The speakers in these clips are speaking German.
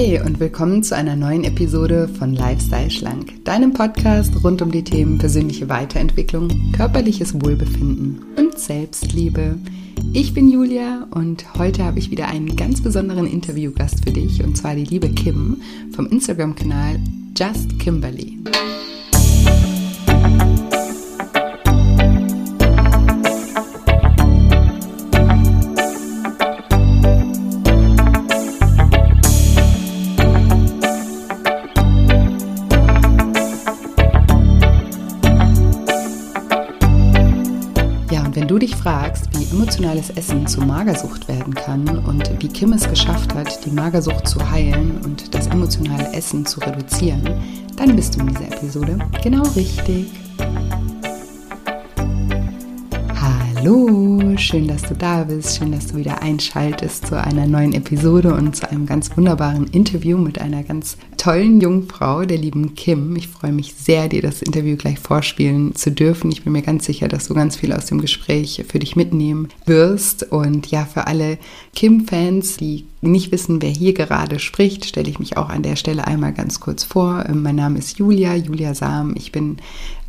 Hey und willkommen zu einer neuen Episode von Lifestyle Schlank, deinem Podcast rund um die Themen persönliche Weiterentwicklung, körperliches Wohlbefinden und Selbstliebe. Ich bin Julia und heute habe ich wieder einen ganz besonderen Interviewgast für dich und zwar die liebe Kim vom Instagram-Kanal Just Kimberly. Emotionales Essen zu Magersucht werden kann und wie Kim es geschafft hat, die Magersucht zu heilen und das emotionale Essen zu reduzieren, dann bist du in dieser Episode genau richtig. Hallo, schön, dass du da bist, schön, dass du wieder einschaltest zu einer neuen Episode und zu einem ganz wunderbaren Interview mit einer ganz tollen jungen Frau, der lieben Kim. Ich freue mich sehr, dir das Interview gleich vorspielen zu dürfen. Ich bin mir ganz sicher, dass du ganz viel aus dem Gespräch für dich mitnehmen wirst. Und ja, für alle Kim-Fans, die nicht wissen, wer hier gerade spricht, stelle ich mich auch an der Stelle einmal ganz kurz vor. Mein Name ist Julia, Julia Sam. Ich bin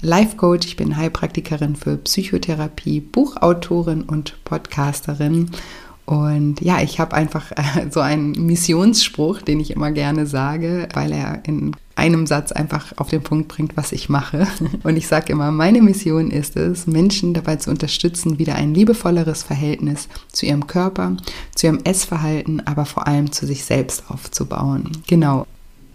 Life Coach, ich bin Heilpraktikerin für Psychotherapie, Buchautorin und Podcasterin. Und ja, ich habe einfach äh, so einen Missionsspruch, den ich immer gerne sage, weil er in einem Satz einfach auf den Punkt bringt, was ich mache. Und ich sage immer, meine Mission ist es, Menschen dabei zu unterstützen, wieder ein liebevolleres Verhältnis zu ihrem Körper, zu ihrem Essverhalten, aber vor allem zu sich selbst aufzubauen. Genau.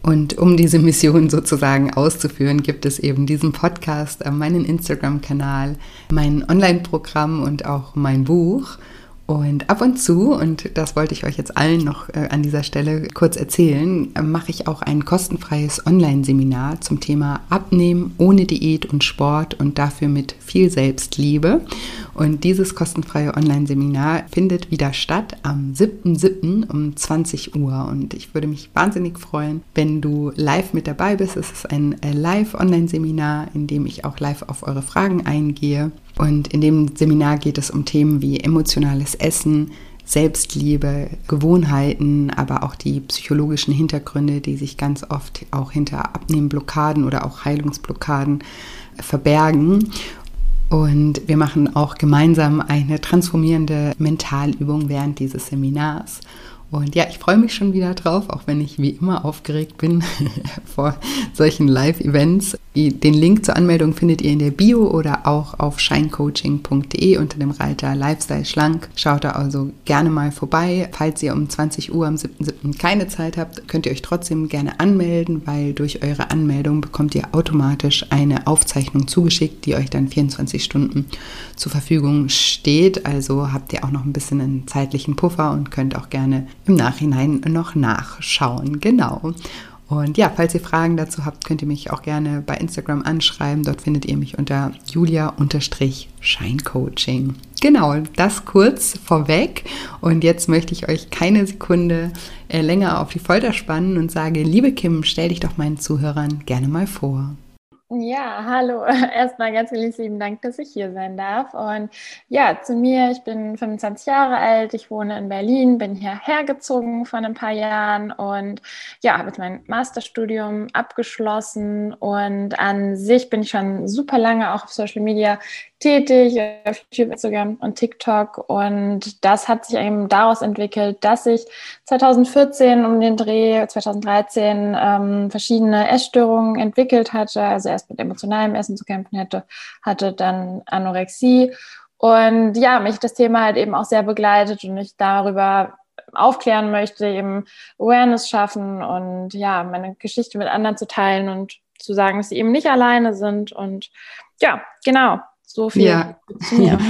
Und um diese Mission sozusagen auszuführen, gibt es eben diesen Podcast, äh, meinen Instagram-Kanal, mein Online-Programm und auch mein Buch. Und ab und zu, und das wollte ich euch jetzt allen noch äh, an dieser Stelle kurz erzählen, äh, mache ich auch ein kostenfreies Online-Seminar zum Thema Abnehmen ohne Diät und Sport und dafür mit viel Selbstliebe. Und dieses kostenfreie Online-Seminar findet wieder statt am 7.7. um 20 Uhr. Und ich würde mich wahnsinnig freuen, wenn du live mit dabei bist. Es ist ein äh, Live-Online-Seminar, in dem ich auch live auf eure Fragen eingehe. Und in dem Seminar geht es um Themen wie emotionales Essen, Selbstliebe, Gewohnheiten, aber auch die psychologischen Hintergründe, die sich ganz oft auch hinter Abnehmblockaden oder auch Heilungsblockaden verbergen. Und wir machen auch gemeinsam eine transformierende Mentalübung während dieses Seminars. Und ja, ich freue mich schon wieder drauf, auch wenn ich wie immer aufgeregt bin vor solchen Live-Events. Den Link zur Anmeldung findet ihr in der Bio oder auch auf shinecoaching.de unter dem Reiter Lifestyle Schlank. Schaut da also gerne mal vorbei. Falls ihr um 20 Uhr am 7.7. keine Zeit habt, könnt ihr euch trotzdem gerne anmelden, weil durch eure Anmeldung bekommt ihr automatisch eine Aufzeichnung zugeschickt, die euch dann 24 Stunden zur Verfügung steht. Also habt ihr auch noch ein bisschen einen zeitlichen Puffer und könnt auch gerne im Nachhinein noch nachschauen. Genau. Und ja, falls ihr Fragen dazu habt, könnt ihr mich auch gerne bei Instagram anschreiben. Dort findet ihr mich unter julia-scheincoaching. Genau, das kurz vorweg. Und jetzt möchte ich euch keine Sekunde äh, länger auf die Folter spannen und sage, liebe Kim, stell dich doch meinen Zuhörern gerne mal vor. Ja, hallo. Erstmal ganz lieben Dank, dass ich hier sein darf. Und ja, zu mir, ich bin 25 Jahre alt, ich wohne in Berlin, bin hierher gezogen vor ein paar Jahren und ja, habe jetzt mein Masterstudium abgeschlossen und an sich bin ich schon super lange auch auf Social Media tätig, auf YouTube, Instagram und TikTok. Und das hat sich eben daraus entwickelt, dass ich 2014 um den Dreh, 2013 ähm, verschiedene Essstörungen entwickelt hatte. Also erst mit emotionalem Essen zu kämpfen hätte, hatte dann Anorexie. Und ja, mich das Thema halt eben auch sehr begleitet und ich darüber aufklären möchte, eben Awareness schaffen und ja, meine Geschichte mit anderen zu teilen und zu sagen, dass sie eben nicht alleine sind. Und ja, genau, so viel ja. zu mir.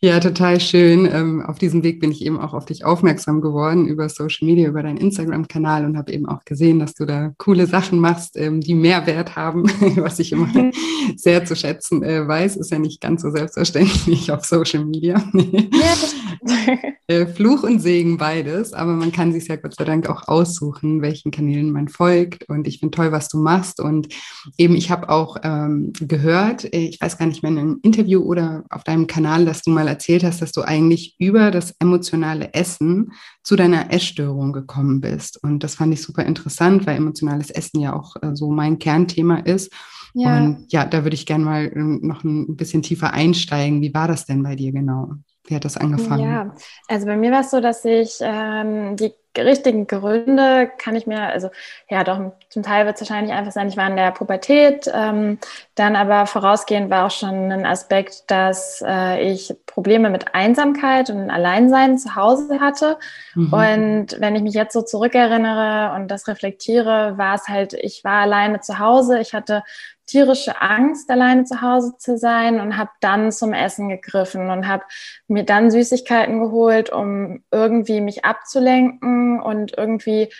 Ja, total schön. Ähm, auf diesem Weg bin ich eben auch auf dich aufmerksam geworden über Social Media, über deinen Instagram-Kanal und habe eben auch gesehen, dass du da coole Sachen machst, ähm, die Mehrwert haben, was ich immer mhm. sehr zu schätzen äh, weiß. Ist ja nicht ganz so selbstverständlich auf Social Media. ja, äh, Fluch und Segen beides, aber man kann sich ja Gott sei Dank auch aussuchen, welchen Kanälen man folgt. Und ich finde toll, was du machst. Und eben, ich habe auch ähm, gehört, äh, ich weiß gar nicht mehr einem Interview oder auf deinem Kanal, dass du mal erzählt hast, dass du eigentlich über das emotionale Essen zu deiner Essstörung gekommen bist. Und das fand ich super interessant, weil emotionales Essen ja auch äh, so mein Kernthema ist. Ja. Und ja, da würde ich gerne mal ähm, noch ein bisschen tiefer einsteigen. Wie war das denn bei dir genau? Wie hat das angefangen? Ja, also bei mir war es so, dass ich ähm, die richtigen Gründe kann ich mir, also ja, doch zum Teil wird es wahrscheinlich einfach sein, ich war in der Pubertät, ähm, dann aber vorausgehend war auch schon ein Aspekt, dass äh, ich Probleme mit Einsamkeit und Alleinsein zu Hause hatte. Mhm. Und wenn ich mich jetzt so zurückerinnere und das reflektiere, war es halt, ich war alleine zu Hause, ich hatte tierische Angst, alleine zu Hause zu sein und habe dann zum Essen gegriffen und habe mir dann Süßigkeiten geholt, um irgendwie mich abzulenken und irgendwie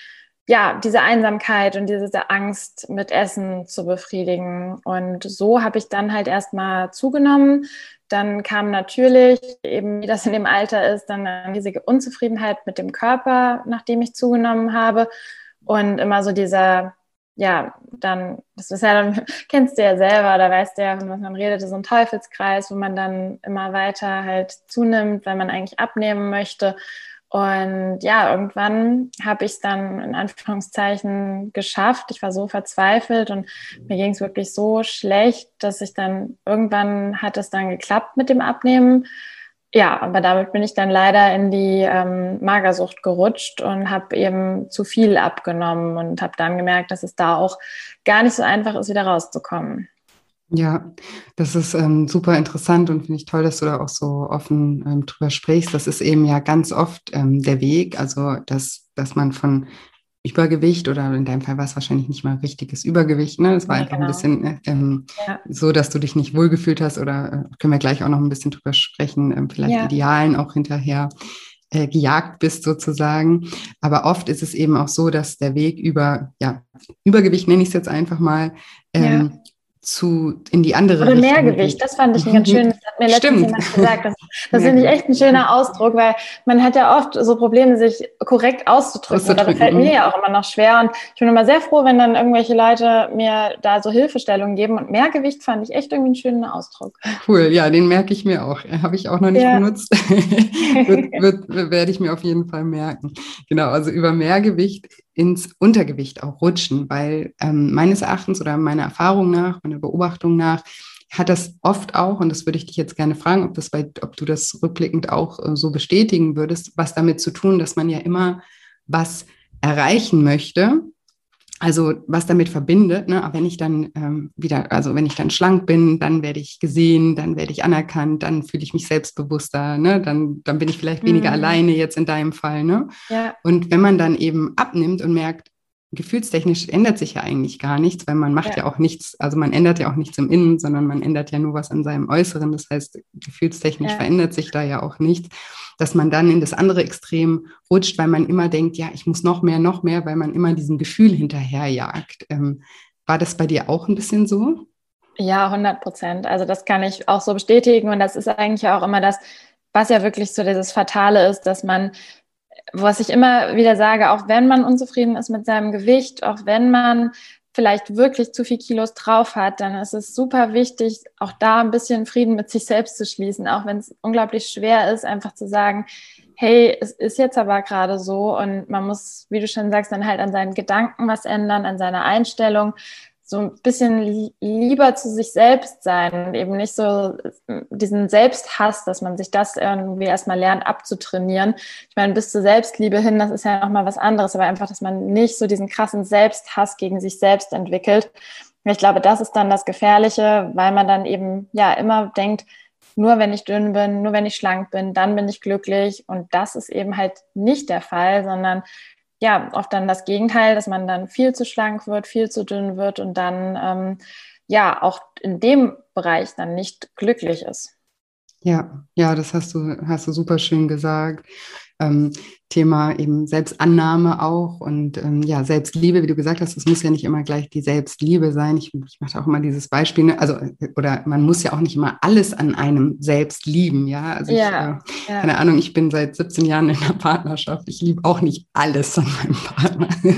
ja, diese Einsamkeit und diese Angst mit Essen zu befriedigen. Und so habe ich dann halt erstmal zugenommen. Dann kam natürlich, eben wie das in dem Alter ist, dann eine riesige Unzufriedenheit mit dem Körper, nachdem ich zugenommen habe. Und immer so dieser ja, dann, das ist ja dann, kennst du ja selber, da weißt du ja, was man redet, so ein Teufelskreis, wo man dann immer weiter halt zunimmt, weil man eigentlich abnehmen möchte. Und ja, irgendwann habe ich es dann in Anführungszeichen geschafft. Ich war so verzweifelt und mir ging es wirklich so schlecht, dass ich dann irgendwann hat es dann geklappt mit dem Abnehmen ja, aber damit bin ich dann leider in die ähm, Magersucht gerutscht und habe eben zu viel abgenommen und habe dann gemerkt, dass es da auch gar nicht so einfach ist, wieder rauszukommen. Ja, das ist ähm, super interessant und finde ich toll, dass du da auch so offen ähm, drüber sprichst. Das ist eben ja ganz oft ähm, der Weg, also dass, dass man von Übergewicht oder in deinem Fall war es wahrscheinlich nicht mal richtiges Übergewicht. Ne? Es war ja, einfach genau. ein bisschen äh, ähm, ja. so, dass du dich nicht wohlgefühlt hast oder äh, können wir gleich auch noch ein bisschen drüber sprechen, äh, vielleicht ja. Idealen auch hinterher äh, gejagt bist sozusagen. Aber oft ist es eben auch so, dass der Weg über, ja, Übergewicht nenne ich es jetzt einfach mal, ähm, zu in die andere Oder Richtung Mehrgewicht, das fand ich ein ganz schön, das hat mir letztens Stimmt. jemand gesagt. Das, das finde ich echt ein schöner Ausdruck, weil man hat ja oft so Probleme, sich korrekt auszudrücken. auszudrücken. Das fällt mir mhm. ja auch immer noch schwer. Und ich bin immer sehr froh, wenn dann irgendwelche Leute mir da so Hilfestellungen geben. Und Mehrgewicht fand ich echt irgendwie einen schönen Ausdruck. Cool, ja, den merke ich mir auch. Habe ich auch noch nicht ja. benutzt. wird, wird, werde ich mir auf jeden Fall merken. Genau, also über Mehrgewicht ins Untergewicht auch rutschen, weil ähm, meines Erachtens oder meiner Erfahrung nach, meiner Beobachtung nach, hat das oft auch, und das würde ich dich jetzt gerne fragen, ob, das bei, ob du das rückblickend auch äh, so bestätigen würdest, was damit zu tun, dass man ja immer was erreichen möchte also was damit verbindet, ne, wenn ich dann ähm, wieder, also wenn ich dann schlank bin, dann werde ich gesehen, dann werde ich anerkannt, dann fühle ich mich selbstbewusster, ne, dann, dann bin ich vielleicht weniger mhm. alleine jetzt in deinem Fall, ne? Ja. Und wenn man dann eben abnimmt und merkt, gefühlstechnisch ändert sich ja eigentlich gar nichts, weil man macht ja. ja. auch nichts, also man ändert ja auch nichts im Innen, sondern man ändert ja nur was an seinem Äußeren. Das heißt, gefühlstechnisch ja. verändert sich da ja auch nichts, dass man dann in das andere Extrem rutscht, weil man immer denkt, ja, ich muss noch mehr, noch mehr, weil man immer diesem Gefühl hinterherjagt. Ähm, war das bei dir auch ein bisschen so? Ja, 100 Prozent. Also das kann ich auch so bestätigen und das ist eigentlich auch immer das, was ja wirklich so dieses Fatale ist, dass man was ich immer wieder sage, auch wenn man unzufrieden ist mit seinem Gewicht, auch wenn man vielleicht wirklich zu viel Kilos drauf hat, dann ist es super wichtig, auch da ein bisschen Frieden mit sich selbst zu schließen, auch wenn es unglaublich schwer ist, einfach zu sagen, hey, es ist jetzt aber gerade so. Und man muss, wie du schon sagst, dann halt an seinen Gedanken was ändern, an seiner Einstellung, so ein bisschen lieber zu sich selbst sein und eben nicht so diesen Selbsthass, dass man sich das irgendwie erstmal lernt abzutrainieren. Ich meine, bis zur Selbstliebe hin, das ist ja nochmal was anderes, aber einfach, dass man nicht so diesen krassen Selbsthass gegen sich selbst entwickelt. Ich glaube, das ist dann das Gefährliche, weil man dann eben ja immer denkt, nur wenn ich dünn bin, nur wenn ich schlank bin, dann bin ich glücklich. Und das ist eben halt nicht der Fall, sondern ja, oft dann das Gegenteil, dass man dann viel zu schlank wird, viel zu dünn wird und dann ähm, ja auch in dem Bereich dann nicht glücklich ist. Ja, ja, das hast du, hast du super schön gesagt. Ähm, Thema eben Selbstannahme auch und ähm, ja, Selbstliebe, wie du gesagt hast, es muss ja nicht immer gleich die Selbstliebe sein. Ich, ich mache auch immer dieses Beispiel, ne? also oder man muss ja auch nicht immer alles an einem selbst lieben, ja. Also ich, ja, äh, ja. keine Ahnung, ich bin seit 17 Jahren in einer Partnerschaft. Ich liebe auch nicht alles an meinem Partner.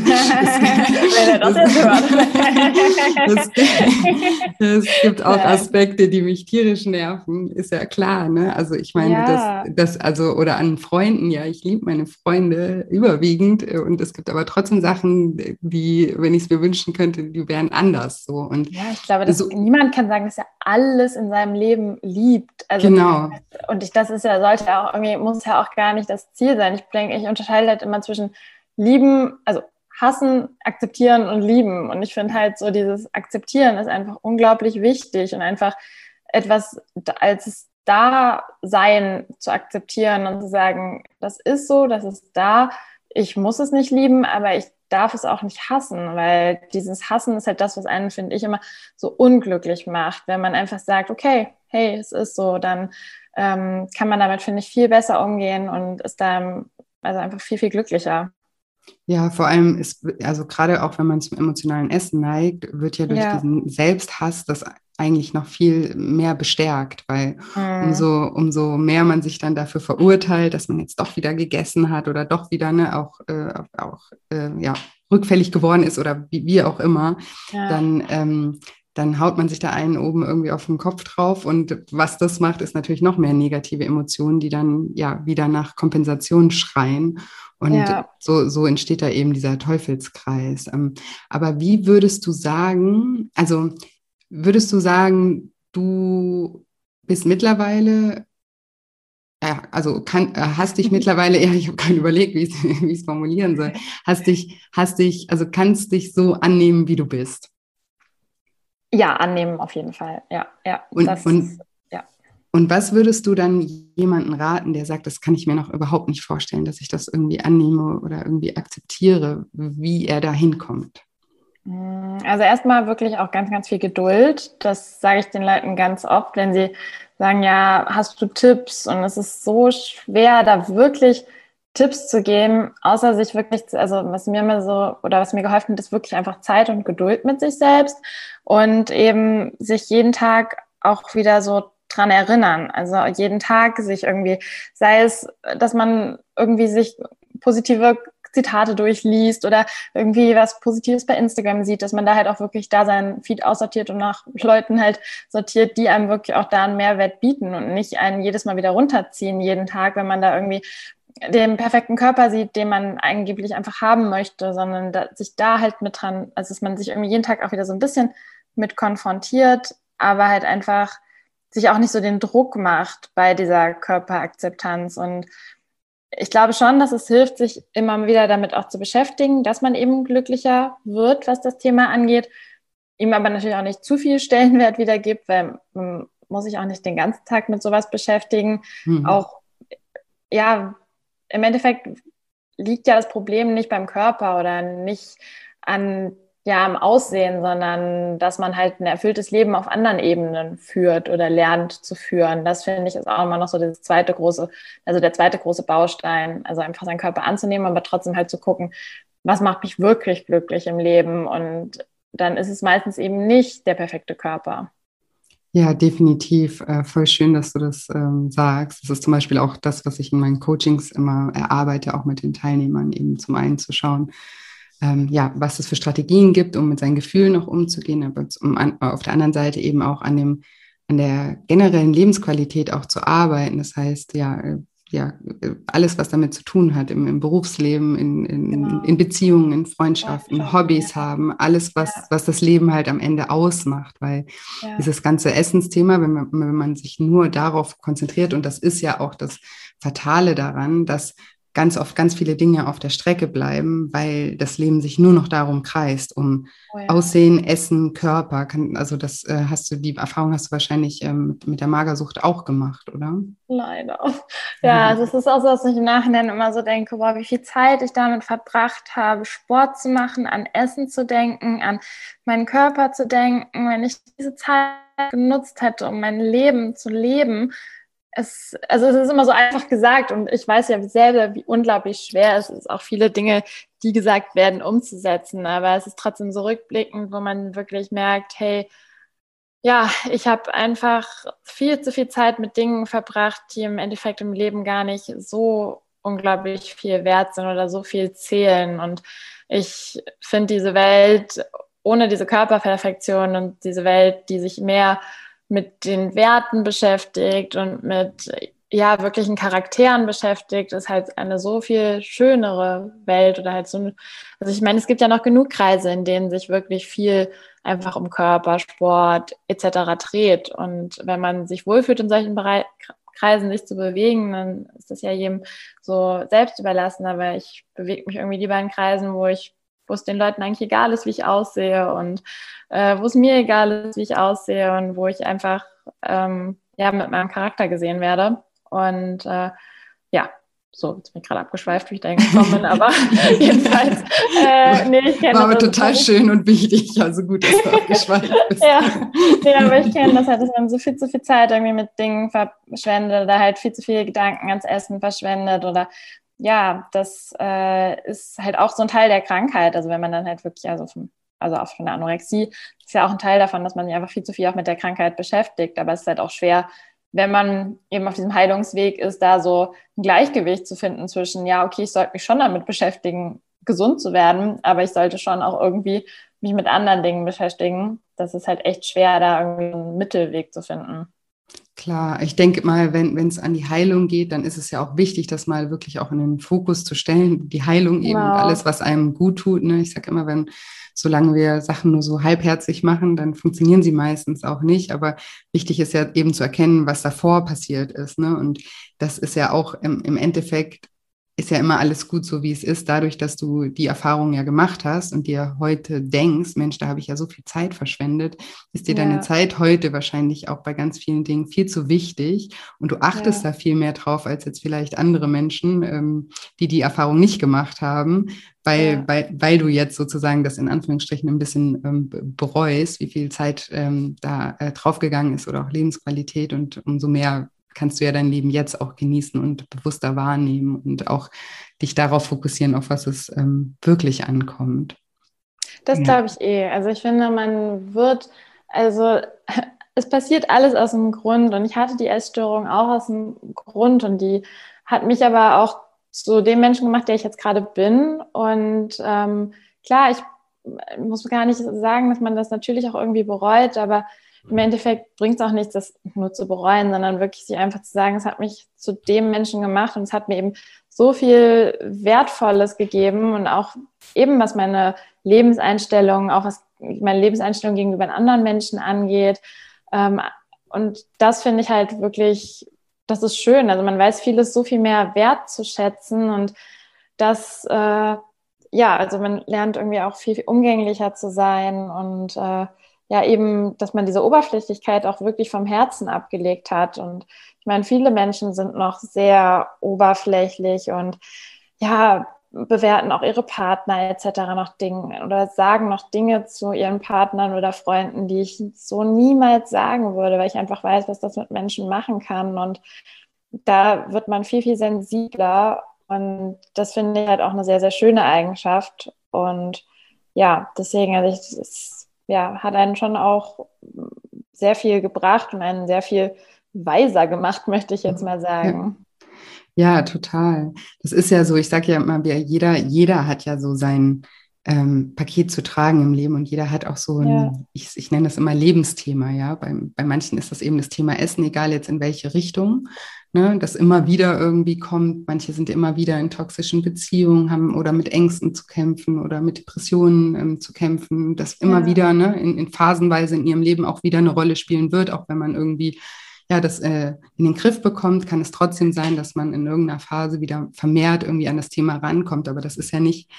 es gibt auch Aspekte, die mich tierisch nerven, ist ja klar, ne? Also ich meine, ja. das, das, also, oder an Freunden, ja, ich liebe meine Freunde überwiegend. Äh, und es gibt aber trotzdem Sachen, die, wenn ich es mir wünschen könnte, die wären anders. So. Und ja, ich glaube, dass so, niemand kann sagen, dass er alles in seinem Leben liebt. Also, genau. Und ich, das ist ja, sollte ja auch irgendwie, muss ja auch gar nicht das Ziel sein. Ich denke, ich unterscheide halt immer zwischen lieben, also hassen, akzeptieren und lieben. Und ich finde halt so dieses Akzeptieren ist einfach unglaublich wichtig und einfach etwas als Dasein zu akzeptieren und zu sagen, das ist so, das ist da, ich muss es nicht lieben, aber ich darf es auch nicht hassen, weil dieses Hassen ist halt das, was einen, finde ich, immer so unglücklich macht. Wenn man einfach sagt, okay, hey, es ist so, dann ähm, kann man damit, finde ich, viel besser umgehen und ist da also einfach viel, viel glücklicher. Ja, vor allem ist, also gerade auch wenn man zum emotionalen Essen neigt, wird ja durch ja. diesen Selbsthass das eigentlich noch viel mehr bestärkt, weil mhm. umso, umso mehr man sich dann dafür verurteilt, dass man jetzt doch wieder gegessen hat oder doch wieder ne, auch, äh, auch äh, ja, rückfällig geworden ist oder wie, wie auch immer, ja. dann, ähm, dann haut man sich da einen oben irgendwie auf den Kopf drauf. Und was das macht, ist natürlich noch mehr negative Emotionen, die dann ja wieder nach Kompensation schreien. Und ja. so, so entsteht da eben dieser Teufelskreis. Ähm, aber wie würdest du sagen, also Würdest du sagen, du bist mittlerweile, ja, also kann, äh, hast dich mittlerweile, ja, ich habe gerade überlegt, wie ich es formulieren soll, hast dich, hast dich, also kannst dich so annehmen, wie du bist? Ja, annehmen auf jeden Fall, ja, ja. Und, und, ja. und was würdest du dann jemanden raten, der sagt, das kann ich mir noch überhaupt nicht vorstellen, dass ich das irgendwie annehme oder irgendwie akzeptiere, wie er da hinkommt? Also erstmal wirklich auch ganz, ganz viel Geduld. Das sage ich den Leuten ganz oft, wenn sie sagen, ja, hast du Tipps? Und es ist so schwer, da wirklich Tipps zu geben, außer sich wirklich, also was mir immer so oder was mir geholfen hat, ist wirklich einfach Zeit und Geduld mit sich selbst und eben sich jeden Tag auch wieder so dran erinnern. Also jeden Tag sich irgendwie, sei es, dass man irgendwie sich positive Zitate durchliest oder irgendwie was Positives bei Instagram sieht, dass man da halt auch wirklich da seinen Feed aussortiert und nach Leuten halt sortiert, die einem wirklich auch da einen Mehrwert bieten und nicht einen jedes Mal wieder runterziehen, jeden Tag, wenn man da irgendwie den perfekten Körper sieht, den man angeblich einfach haben möchte, sondern da, sich da halt mit dran, also dass man sich irgendwie jeden Tag auch wieder so ein bisschen mit konfrontiert, aber halt einfach sich auch nicht so den Druck macht bei dieser Körperakzeptanz und ich glaube schon, dass es hilft, sich immer wieder damit auch zu beschäftigen, dass man eben glücklicher wird, was das Thema angeht, ihm aber natürlich auch nicht zu viel Stellenwert wieder gibt, weil man muss sich auch nicht den ganzen Tag mit sowas beschäftigen. Mhm. Auch, ja, im Endeffekt liegt ja das Problem nicht beim Körper oder nicht an ja am Aussehen, sondern dass man halt ein erfülltes Leben auf anderen Ebenen führt oder lernt zu führen. Das finde ich ist auch immer noch so das zweite große, also der zweite große Baustein, also einfach seinen Körper anzunehmen, aber trotzdem halt zu gucken, was macht mich wirklich glücklich im Leben und dann ist es meistens eben nicht der perfekte Körper. Ja, definitiv. Äh, voll schön, dass du das ähm, sagst. Das ist zum Beispiel auch das, was ich in meinen Coachings immer erarbeite, auch mit den Teilnehmern eben zum einen zu schauen, ähm, ja, was es für Strategien gibt, um mit seinen Gefühlen noch umzugehen, aber um an, auf der anderen Seite eben auch an dem, an der generellen Lebensqualität auch zu arbeiten. Das heißt, ja, äh, ja, alles, was damit zu tun hat, im, im Berufsleben, in, in, genau. in, Beziehungen, in Freundschaften, ja, Hobbys ja. haben, alles, was, ja. was das Leben halt am Ende ausmacht, weil dieses ganze Essensthema, wenn man, wenn man sich nur darauf konzentriert, und das ist ja auch das Fatale daran, dass ganz oft ganz viele Dinge auf der Strecke bleiben, weil das Leben sich nur noch darum kreist, um oh ja. Aussehen, Essen, Körper. Also das äh, hast du, die Erfahrung hast du wahrscheinlich ähm, mit der Magersucht auch gemacht, oder? Leider. Ja, also es ist auch so, dass ich im Nachhinein immer so denke, boah, wie viel Zeit ich damit verbracht habe, Sport zu machen, an Essen zu denken, an meinen Körper zu denken. Wenn ich diese Zeit genutzt hätte, um mein Leben zu leben, es, also es ist immer so einfach gesagt und ich weiß ja selber, wie unglaublich schwer es ist, auch viele Dinge, die gesagt werden, umzusetzen. Aber es ist trotzdem so rückblickend, wo man wirklich merkt, hey, ja, ich habe einfach viel zu viel Zeit mit Dingen verbracht, die im Endeffekt im Leben gar nicht so unglaublich viel wert sind oder so viel zählen. Und ich finde diese Welt ohne diese Körperperfektion und diese Welt, die sich mehr mit den Werten beschäftigt und mit ja wirklichen Charakteren beschäftigt, ist halt eine so viel schönere Welt oder halt so. Also ich meine, es gibt ja noch genug Kreise, in denen sich wirklich viel einfach um Körper, Sport etc. dreht. Und wenn man sich wohlfühlt in solchen Bereich, Kreisen sich zu bewegen, dann ist das ja jedem so selbst überlassen. Aber ich bewege mich irgendwie lieber in Kreisen, wo ich wo es den Leuten eigentlich egal ist, wie ich aussehe und äh, wo es mir egal ist, wie ich aussehe und wo ich einfach ähm, ja, mit meinem Charakter gesehen werde. Und äh, ja, so, jetzt bin ich gerade abgeschweift, wie ich da hingekommen bin, aber jedenfalls, äh, nee, ich kenne War aber total also, schön und wichtig, also gut, dass du abgeschweift bist. ja, nee, aber ich kenne das halt, dass man so viel zu viel Zeit irgendwie mit Dingen verschwendet oder halt viel zu viele Gedanken ans Essen verschwendet oder ja, das äh, ist halt auch so ein Teil der Krankheit. Also wenn man dann halt wirklich, also, vom, also auch von der Anorexie, ist ja auch ein Teil davon, dass man sich einfach viel zu viel auch mit der Krankheit beschäftigt. Aber es ist halt auch schwer, wenn man eben auf diesem Heilungsweg ist, da so ein Gleichgewicht zu finden zwischen, ja, okay, ich sollte mich schon damit beschäftigen, gesund zu werden, aber ich sollte schon auch irgendwie mich mit anderen Dingen beschäftigen. Das ist halt echt schwer, da irgendwie einen Mittelweg zu finden. Klar, ich denke mal, wenn es an die Heilung geht, dann ist es ja auch wichtig, das mal wirklich auch in den Fokus zu stellen. Die Heilung eben wow. und alles, was einem gut tut. Ne? Ich sage immer, wenn, solange wir Sachen nur so halbherzig machen, dann funktionieren sie meistens auch nicht. Aber wichtig ist ja eben zu erkennen, was davor passiert ist. Ne? Und das ist ja auch im, im Endeffekt ist ja immer alles gut so, wie es ist, dadurch, dass du die Erfahrung ja gemacht hast und dir heute denkst, Mensch, da habe ich ja so viel Zeit verschwendet, ist dir ja. deine Zeit heute wahrscheinlich auch bei ganz vielen Dingen viel zu wichtig und du achtest ja. da viel mehr drauf als jetzt vielleicht andere Menschen, ähm, die die Erfahrung nicht gemacht haben, weil, ja. weil, weil du jetzt sozusagen das in Anführungsstrichen ein bisschen ähm, bereust, wie viel Zeit ähm, da äh, draufgegangen ist oder auch Lebensqualität und umso mehr kannst du ja dein Leben jetzt auch genießen und bewusster wahrnehmen und auch dich darauf fokussieren, auf was es ähm, wirklich ankommt. Das ja. glaube ich eh. Also ich finde, man wird, also es passiert alles aus dem Grund und ich hatte die Essstörung auch aus dem Grund und die hat mich aber auch zu dem Menschen gemacht, der ich jetzt gerade bin. Und ähm, klar, ich muss gar nicht sagen, dass man das natürlich auch irgendwie bereut, aber im Endeffekt bringt es auch nichts, das nur zu bereuen, sondern wirklich sich einfach zu sagen, es hat mich zu dem Menschen gemacht und es hat mir eben so viel Wertvolles gegeben und auch eben was meine Lebenseinstellung, auch was meine Lebenseinstellung gegenüber anderen Menschen angeht. Ähm, und das finde ich halt wirklich, das ist schön. Also man weiß vieles so viel mehr wert zu schätzen und das, äh, ja, also man lernt irgendwie auch viel, viel umgänglicher zu sein und äh, ja eben, dass man diese Oberflächlichkeit auch wirklich vom Herzen abgelegt hat. Und ich meine, viele Menschen sind noch sehr oberflächlich und ja, bewerten auch ihre Partner etc. noch Dinge oder sagen noch Dinge zu ihren Partnern oder Freunden, die ich so niemals sagen würde, weil ich einfach weiß, was das mit Menschen machen kann. Und da wird man viel, viel sensibler. Und das finde ich halt auch eine sehr, sehr schöne Eigenschaft. Und ja, deswegen, also ich, ja, hat einen schon auch sehr viel gebracht und einen sehr viel weiser gemacht, möchte ich jetzt mal sagen. Ja, ja total. Das ist ja so, ich sage ja immer, jeder, jeder hat ja so sein ähm, Paket zu tragen im Leben und jeder hat auch so ein, ja. ich, ich nenne das immer Lebensthema, ja. Bei, bei manchen ist das eben das Thema Essen, egal jetzt in welche Richtung ne, das immer wieder irgendwie kommt. Manche sind immer wieder in toxischen Beziehungen, haben oder mit Ängsten zu kämpfen oder mit Depressionen ähm, zu kämpfen, das immer ja. wieder ne, in, in phasenweise in ihrem Leben auch wieder eine Rolle spielen wird, auch wenn man irgendwie ja, das äh, in den Griff bekommt, kann es trotzdem sein, dass man in irgendeiner Phase wieder vermehrt irgendwie an das Thema rankommt. Aber das ist ja nicht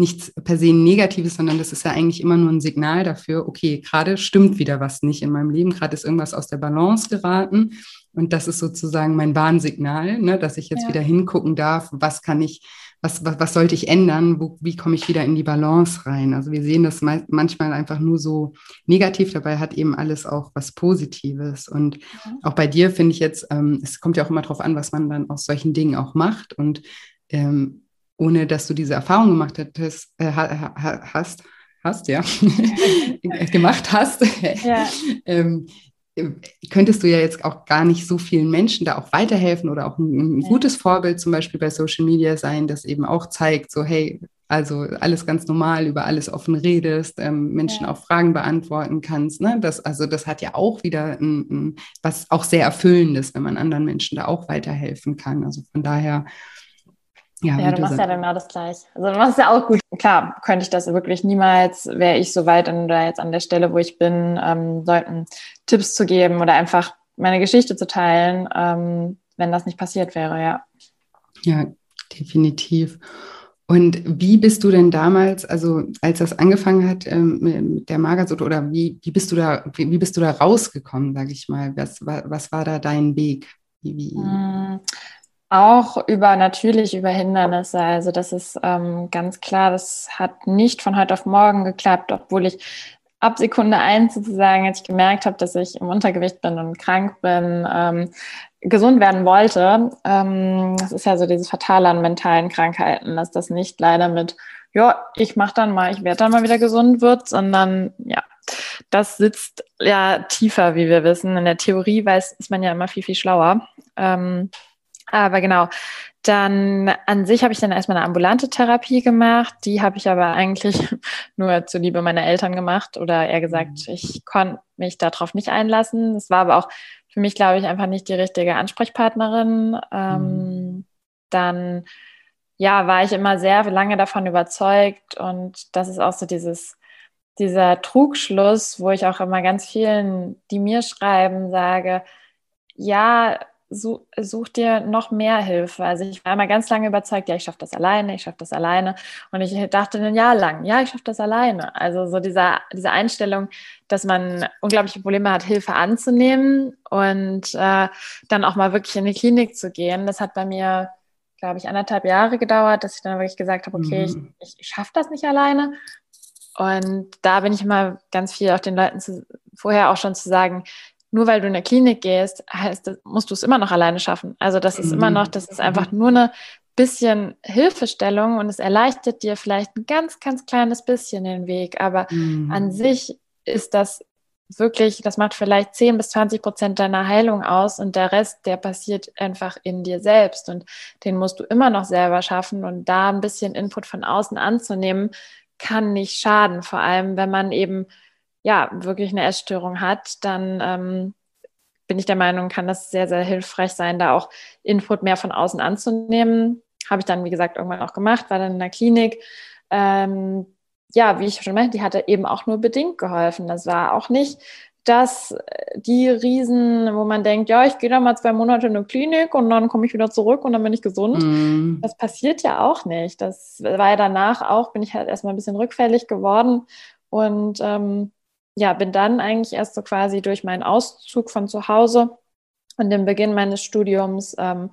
nichts per se Negatives, sondern das ist ja eigentlich immer nur ein Signal dafür, okay, gerade stimmt wieder was nicht in meinem Leben, gerade ist irgendwas aus der Balance geraten. Und das ist sozusagen mein Warnsignal, ne, dass ich jetzt ja. wieder hingucken darf, was kann ich, was, was, was sollte ich ändern, wo, wie komme ich wieder in die Balance rein. Also wir sehen das manchmal einfach nur so negativ, dabei hat eben alles auch was Positives. Und ja. auch bei dir finde ich jetzt, ähm, es kommt ja auch immer darauf an, was man dann aus solchen Dingen auch macht. Und ähm, ohne dass du diese Erfahrung gemacht hättest, äh, hast, hast, ja, gemacht hast, ja. ähm, könntest du ja jetzt auch gar nicht so vielen Menschen da auch weiterhelfen oder auch ein, ein gutes Vorbild zum Beispiel bei Social Media sein, das eben auch zeigt, so hey, also alles ganz normal, über alles offen redest, ähm, Menschen ja. auch Fragen beantworten kannst. Ne? Das, also das hat ja auch wieder ein, ein, was auch sehr Erfüllendes, wenn man anderen Menschen da auch weiterhelfen kann. Also von daher ja, ja du machst sagst. ja genau das gleiche. Also du machst ja auch gut. Klar, könnte ich das wirklich niemals, wäre ich so weit oder jetzt an der Stelle, wo ich bin, ähm, Leuten Tipps zu geben oder einfach meine Geschichte zu teilen, ähm, wenn das nicht passiert wäre, ja. Ja, definitiv. Und wie bist du denn damals, also als das angefangen hat ähm, mit der Magersucht, oder wie, wie bist du da, wie, wie bist du da rausgekommen, sage ich mal? Was, was war da dein Weg? Wie, wie? Auch über natürlich über Hindernisse. Also das ist ähm, ganz klar, das hat nicht von heute auf morgen geklappt, obwohl ich ab Sekunde eins sozusagen, als ich gemerkt habe, dass ich im Untergewicht bin und krank bin, ähm, gesund werden wollte. Ähm, das ist ja so dieses Fatale an mentalen Krankheiten, dass das nicht leider mit, ja, ich mache dann mal, ich werde dann mal wieder gesund wird, sondern ja, das sitzt ja tiefer, wie wir wissen. In der Theorie weiß, ist man ja immer viel, viel schlauer. Ähm, aber genau, dann an sich habe ich dann erstmal eine ambulante Therapie gemacht. Die habe ich aber eigentlich nur zuliebe meiner Eltern gemacht oder eher gesagt, mhm. ich konnte mich darauf nicht einlassen. Es war aber auch für mich, glaube ich, einfach nicht die richtige Ansprechpartnerin. Ähm, mhm. Dann ja, war ich immer sehr lange davon überzeugt und das ist auch so dieses dieser Trugschluss, wo ich auch immer ganz vielen, die mir schreiben, sage, ja, such, such dir noch mehr Hilfe. Also ich war immer ganz lange überzeugt, ja, ich schaffe das alleine, ich schaffe das alleine. Und ich dachte ein Jahr lang, ja, ich schaffe das alleine. Also so dieser, diese Einstellung, dass man unglaubliche Probleme hat, Hilfe anzunehmen und äh, dann auch mal wirklich in die Klinik zu gehen. Das hat bei mir, glaube ich, anderthalb Jahre gedauert, dass ich dann wirklich gesagt habe, okay, mhm. ich, ich, schaffe das nicht alleine. Und da bin ich immer ganz viel auch den Leuten zu, vorher auch schon zu sagen, nur weil du in der Klinik gehst, heißt, musst du es immer noch alleine schaffen. Also das ist immer noch, das ist einfach nur eine bisschen Hilfestellung und es erleichtert dir vielleicht ein ganz, ganz kleines bisschen den Weg. Aber mhm. an sich ist das wirklich, das macht vielleicht 10 bis 20 Prozent deiner Heilung aus und der Rest, der passiert einfach in dir selbst und den musst du immer noch selber schaffen und da ein bisschen Input von außen anzunehmen, kann nicht schaden, vor allem wenn man eben ja, wirklich eine Essstörung hat, dann ähm, bin ich der Meinung, kann das sehr, sehr hilfreich sein, da auch Input mehr von außen anzunehmen. Habe ich dann, wie gesagt, irgendwann auch gemacht, war dann in der Klinik. Ähm, ja, wie ich schon meinte, die hatte eben auch nur bedingt geholfen. Das war auch nicht dass die Riesen, wo man denkt, ja, ich gehe da mal zwei Monate in eine Klinik und dann komme ich wieder zurück und dann bin ich gesund. Mm. Das passiert ja auch nicht. Das war ja danach auch, bin ich halt erstmal ein bisschen rückfällig geworden und ähm, ja, bin dann eigentlich erst so quasi durch meinen Auszug von zu Hause und den Beginn meines Studiums ähm,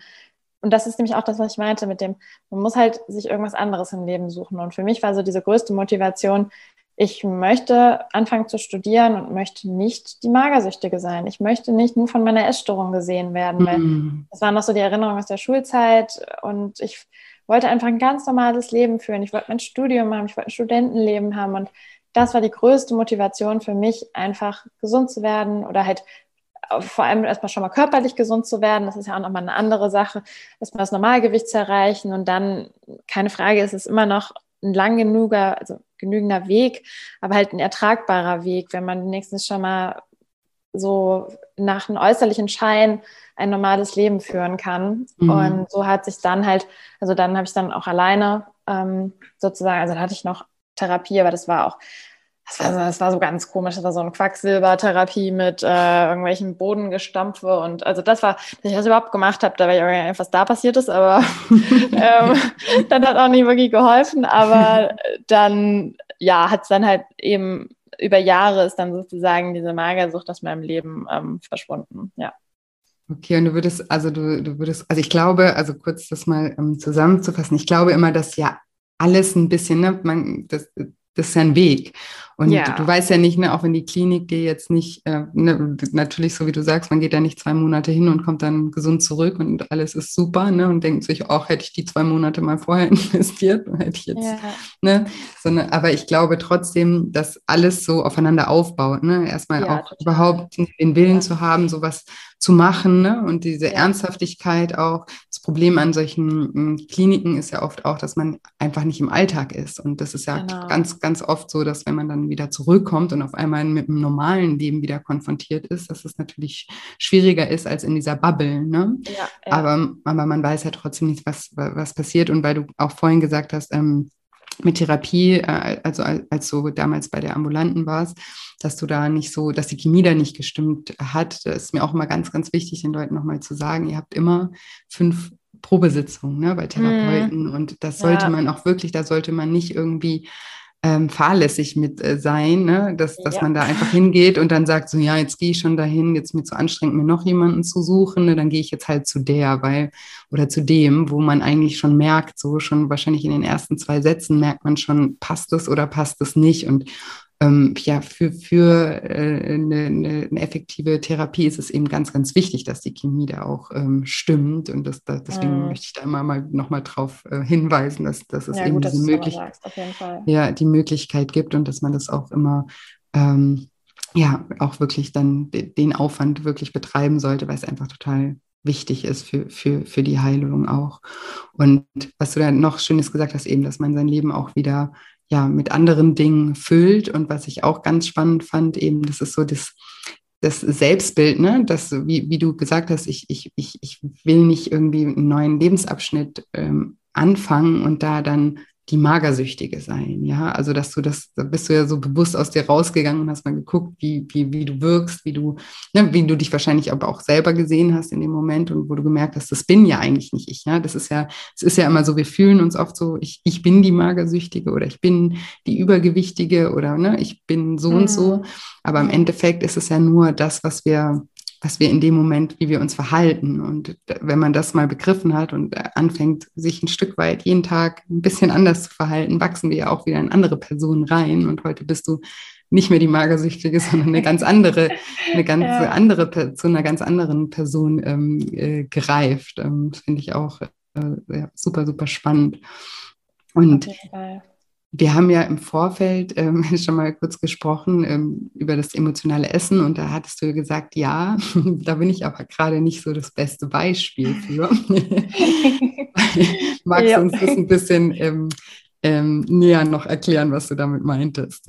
und das ist nämlich auch das, was ich meinte mit dem, man muss halt sich irgendwas anderes im Leben suchen. Und für mich war so diese größte Motivation, ich möchte anfangen zu studieren und möchte nicht die Magersüchtige sein. Ich möchte nicht nur von meiner Essstörung gesehen werden, weil mm. das waren noch so die Erinnerungen aus der Schulzeit und ich wollte einfach ein ganz normales Leben führen. Ich wollte mein Studium haben, ich wollte ein Studentenleben haben und das war die größte Motivation für mich, einfach gesund zu werden oder halt vor allem erstmal schon mal körperlich gesund zu werden. Das ist ja auch nochmal eine andere Sache, erstmal das Normalgewicht zu erreichen und dann, keine Frage, ist es immer noch ein lang genuger, also genügender Weg, aber halt ein ertragbarer Weg, wenn man wenigstens schon mal so nach einem äußerlichen Schein ein normales Leben führen kann. Mhm. Und so hat sich dann halt, also dann habe ich dann auch alleine ähm, sozusagen, also da hatte ich noch Therapie, aber das war auch das war, das war so ganz komisch. Das war so eine Quacksilbertherapie mit äh, irgendwelchen Bodengestampfe. Und also das war, dass ich das überhaupt gemacht habe, da war ich auch was da passiert ist, aber ähm, dann hat auch nicht wirklich geholfen. Aber dann, ja, hat es dann halt eben über Jahre ist dann sozusagen diese Magersucht aus meinem Leben ähm, verschwunden. Ja. Okay, und du würdest, also du, du würdest, also ich glaube, also kurz das mal ähm, zusammenzufassen, ich glaube immer, dass ja alles ein bisschen, ne, man, das, das ist ja ein Weg. Und ja. du weißt ja nicht, ne, auch wenn die Klinik dir jetzt nicht, äh, ne, natürlich, so wie du sagst, man geht da nicht zwei Monate hin und kommt dann gesund zurück und alles ist super, ne, und denkt sich, auch hätte ich die zwei Monate mal vorher investiert, hätte ich jetzt, ja. ne, sondern, aber ich glaube trotzdem, dass alles so aufeinander aufbaut, ne, erstmal ja, auch total. überhaupt den Willen zu haben, sowas zu machen, ne, und diese Ernsthaftigkeit auch. Das Problem an solchen hm, Kliniken ist ja oft auch, dass man einfach nicht im Alltag ist und das ist ja genau. ganz, ganz oft so, dass wenn man dann wieder zurückkommt und auf einmal mit einem normalen Leben wieder konfrontiert ist, dass es natürlich schwieriger ist als in dieser Bubble. Ne? Ja, ja. Aber, aber man weiß ja trotzdem nicht, was, was passiert. Und weil du auch vorhin gesagt hast, ähm, mit Therapie, äh, also als du damals bei der Ambulanten warst, dass du da nicht so, dass die Chemie da nicht gestimmt hat. Das ist mir auch immer ganz, ganz wichtig, den Leuten nochmal zu sagen, ihr habt immer fünf Probesitzungen ne, bei Therapeuten mhm. und das sollte ja. man auch wirklich, da sollte man nicht irgendwie ähm, fahrlässig mit äh, sein, ne? dass, dass ja. man da einfach hingeht und dann sagt, so ja, jetzt gehe ich schon dahin, jetzt mir zu anstrengend, mir noch jemanden zu suchen, ne? dann gehe ich jetzt halt zu der, weil, oder zu dem, wo man eigentlich schon merkt, so schon wahrscheinlich in den ersten zwei Sätzen merkt man schon, passt es oder passt es nicht und ähm, ja, für, für äh, eine, eine, effektive Therapie ist es eben ganz, ganz wichtig, dass die Chemie da auch ähm, stimmt. Und das, das, deswegen mhm. möchte ich da immer mal nochmal drauf äh, hinweisen, dass, dass es ja, eben gut, diese Möglichkeit, ja, die Möglichkeit gibt und dass man das auch immer ähm, ja auch wirklich dann den Aufwand wirklich betreiben sollte, weil es einfach total wichtig ist für, für, für die Heilung auch. Und was du da noch Schönes gesagt hast, eben, dass man sein Leben auch wieder ja, mit anderen Dingen füllt. Und was ich auch ganz spannend fand, eben, das ist so das, das Selbstbild, ne? Das, wie, wie du gesagt hast, ich, ich, ich, ich will nicht irgendwie einen neuen Lebensabschnitt ähm, anfangen und da dann die Magersüchtige sein, ja. Also, dass du das, da bist du ja so bewusst aus dir rausgegangen und hast mal geguckt, wie, wie, wie du wirkst, wie du, ne, wie du dich wahrscheinlich aber auch selber gesehen hast in dem Moment und wo du gemerkt hast, das bin ja eigentlich nicht ich, ja. Das ist ja, es ist ja immer so, wir fühlen uns oft so, ich, ich bin die Magersüchtige oder ich bin die Übergewichtige oder, ne, ich bin so mhm. und so. Mhm. Aber im Endeffekt ist es ja nur das, was wir was wir in dem Moment, wie wir uns verhalten. Und wenn man das mal begriffen hat und anfängt, sich ein Stück weit jeden Tag ein bisschen anders zu verhalten, wachsen wir ja auch wieder in andere Personen rein. Und heute bist du nicht mehr die Magersüchtige, sondern eine ganz andere, eine ganz ja. andere, zu einer ganz anderen Person ähm, äh, gereift. Ähm, das finde ich auch äh, ja, super, super spannend. Und wir haben ja im Vorfeld ähm, schon mal kurz gesprochen ähm, über das emotionale Essen und da hattest du gesagt, ja, da bin ich aber gerade nicht so das beste Beispiel für. Magst ja. du uns das ein bisschen ähm, ähm, näher noch erklären, was du damit meintest?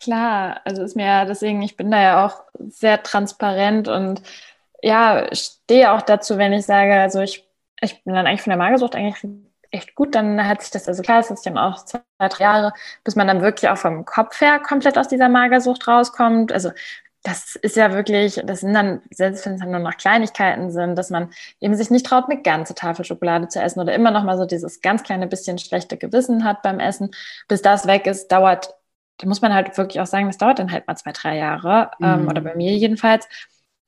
Klar, also ist mir ja deswegen, ich bin da ja auch sehr transparent und ja, stehe auch dazu, wenn ich sage, also ich, ich bin dann eigentlich von der Magersucht eigentlich echt gut. Dann hat sich das, also klar, es ist dann auch zwei, drei Jahre, bis man dann wirklich auch vom Kopf her komplett aus dieser Magersucht rauskommt. Also das ist ja wirklich, das sind dann, selbst wenn es dann nur noch Kleinigkeiten sind, dass man eben sich nicht traut, eine ganze Tafel Schokolade zu essen oder immer noch mal so dieses ganz kleine bisschen schlechte Gewissen hat beim Essen. Bis das weg ist, dauert, da muss man halt wirklich auch sagen, das dauert dann halt mal zwei, drei Jahre, ähm, mhm. ähm, oder bei mir jedenfalls.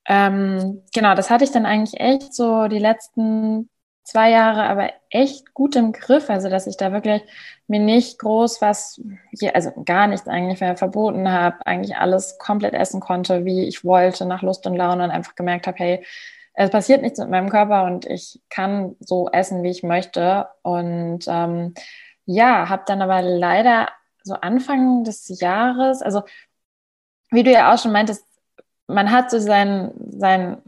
Ähm, genau, das hatte ich dann eigentlich echt so die letzten zwei Jahre aber echt gut im Griff, also dass ich da wirklich mir nicht groß was, also gar nichts eigentlich verboten habe, eigentlich alles komplett essen konnte, wie ich wollte, nach Lust und Laune und einfach gemerkt habe, hey, es passiert nichts mit meinem Körper und ich kann so essen, wie ich möchte. Und ähm, ja, habe dann aber leider so Anfang des Jahres, also wie du ja auch schon meintest, man hat so sein, sein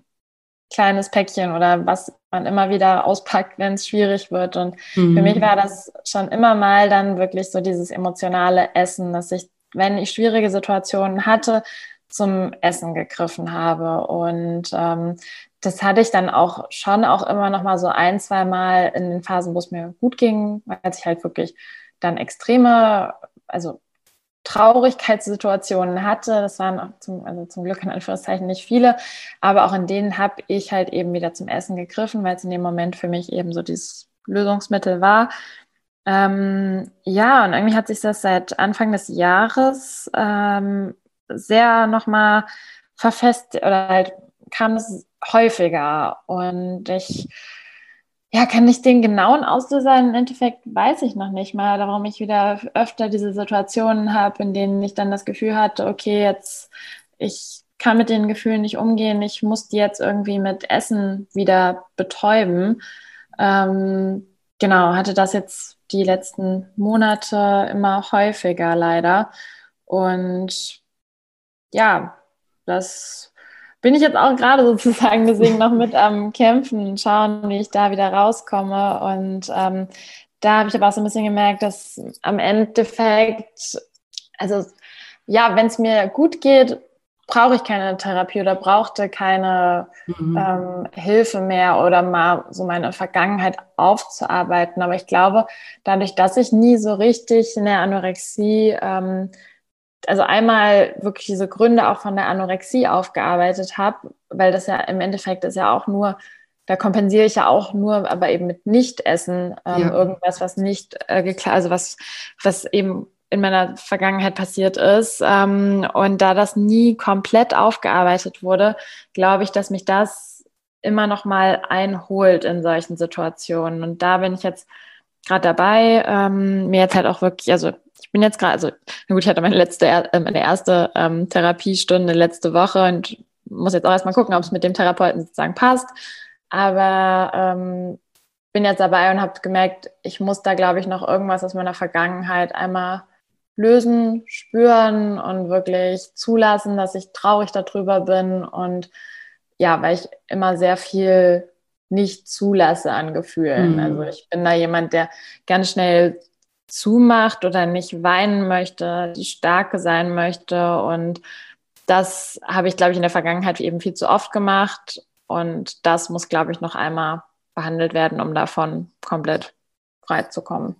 kleines Päckchen oder was man immer wieder auspackt, wenn es schwierig wird. Und mhm. für mich war das schon immer mal dann wirklich so dieses emotionale Essen, dass ich, wenn ich schwierige Situationen hatte, zum Essen gegriffen habe. Und ähm, das hatte ich dann auch schon auch immer noch mal so ein, zwei Mal in den Phasen, wo es mir gut ging, weil ich halt wirklich dann extreme, also Traurigkeitssituationen hatte. Das waren auch zum, also zum Glück in Anführungszeichen nicht viele, aber auch in denen habe ich halt eben wieder zum Essen gegriffen, weil es in dem Moment für mich eben so dieses Lösungsmittel war. Ähm, ja, und irgendwie hat sich das seit Anfang des Jahres ähm, sehr nochmal verfestigt oder halt kam es häufiger und ich ja, kann ich den genauen Auslöser im Endeffekt weiß ich noch nicht mal, warum ich wieder öfter diese Situationen habe, in denen ich dann das Gefühl hatte, okay, jetzt ich kann mit den Gefühlen nicht umgehen, ich muss die jetzt irgendwie mit Essen wieder betäuben. Ähm, genau, hatte das jetzt die letzten Monate immer häufiger leider. Und ja, das bin ich jetzt auch gerade sozusagen deswegen noch mit am Kämpfen, schauen, wie ich da wieder rauskomme. Und ähm, da habe ich aber auch so ein bisschen gemerkt, dass am Endeffekt, also ja, wenn es mir gut geht, brauche ich keine Therapie oder brauchte keine mhm. ähm, Hilfe mehr oder mal so meine Vergangenheit aufzuarbeiten. Aber ich glaube, dadurch, dass ich nie so richtig in der Anorexie ähm, also einmal wirklich diese Gründe auch von der Anorexie aufgearbeitet habe, weil das ja im Endeffekt ist ja auch nur, da kompensiere ich ja auch nur, aber eben mit Nichtessen ähm, ja. irgendwas, was nicht äh, geklärt, also was, was eben in meiner Vergangenheit passiert ist. Ähm, und da das nie komplett aufgearbeitet wurde, glaube ich, dass mich das immer noch mal einholt in solchen Situationen. Und da bin ich jetzt gerade dabei, ähm, mir jetzt halt auch wirklich, also ich bin jetzt gerade, also na gut, ich hatte meine letzte, äh, meine erste ähm, Therapiestunde letzte Woche und muss jetzt auch erstmal gucken, ob es mit dem Therapeuten sozusagen passt. Aber ähm, bin jetzt dabei und habe gemerkt, ich muss da, glaube ich, noch irgendwas aus meiner Vergangenheit einmal lösen, spüren und wirklich zulassen, dass ich traurig darüber bin. Und ja, weil ich immer sehr viel nicht zulasse an Gefühlen. Mhm. Also ich bin da jemand, der ganz schnell zumacht oder nicht weinen möchte, die Starke sein möchte. Und das habe ich, glaube ich, in der Vergangenheit eben viel zu oft gemacht. Und das muss, glaube ich, noch einmal behandelt werden, um davon komplett frei zu kommen.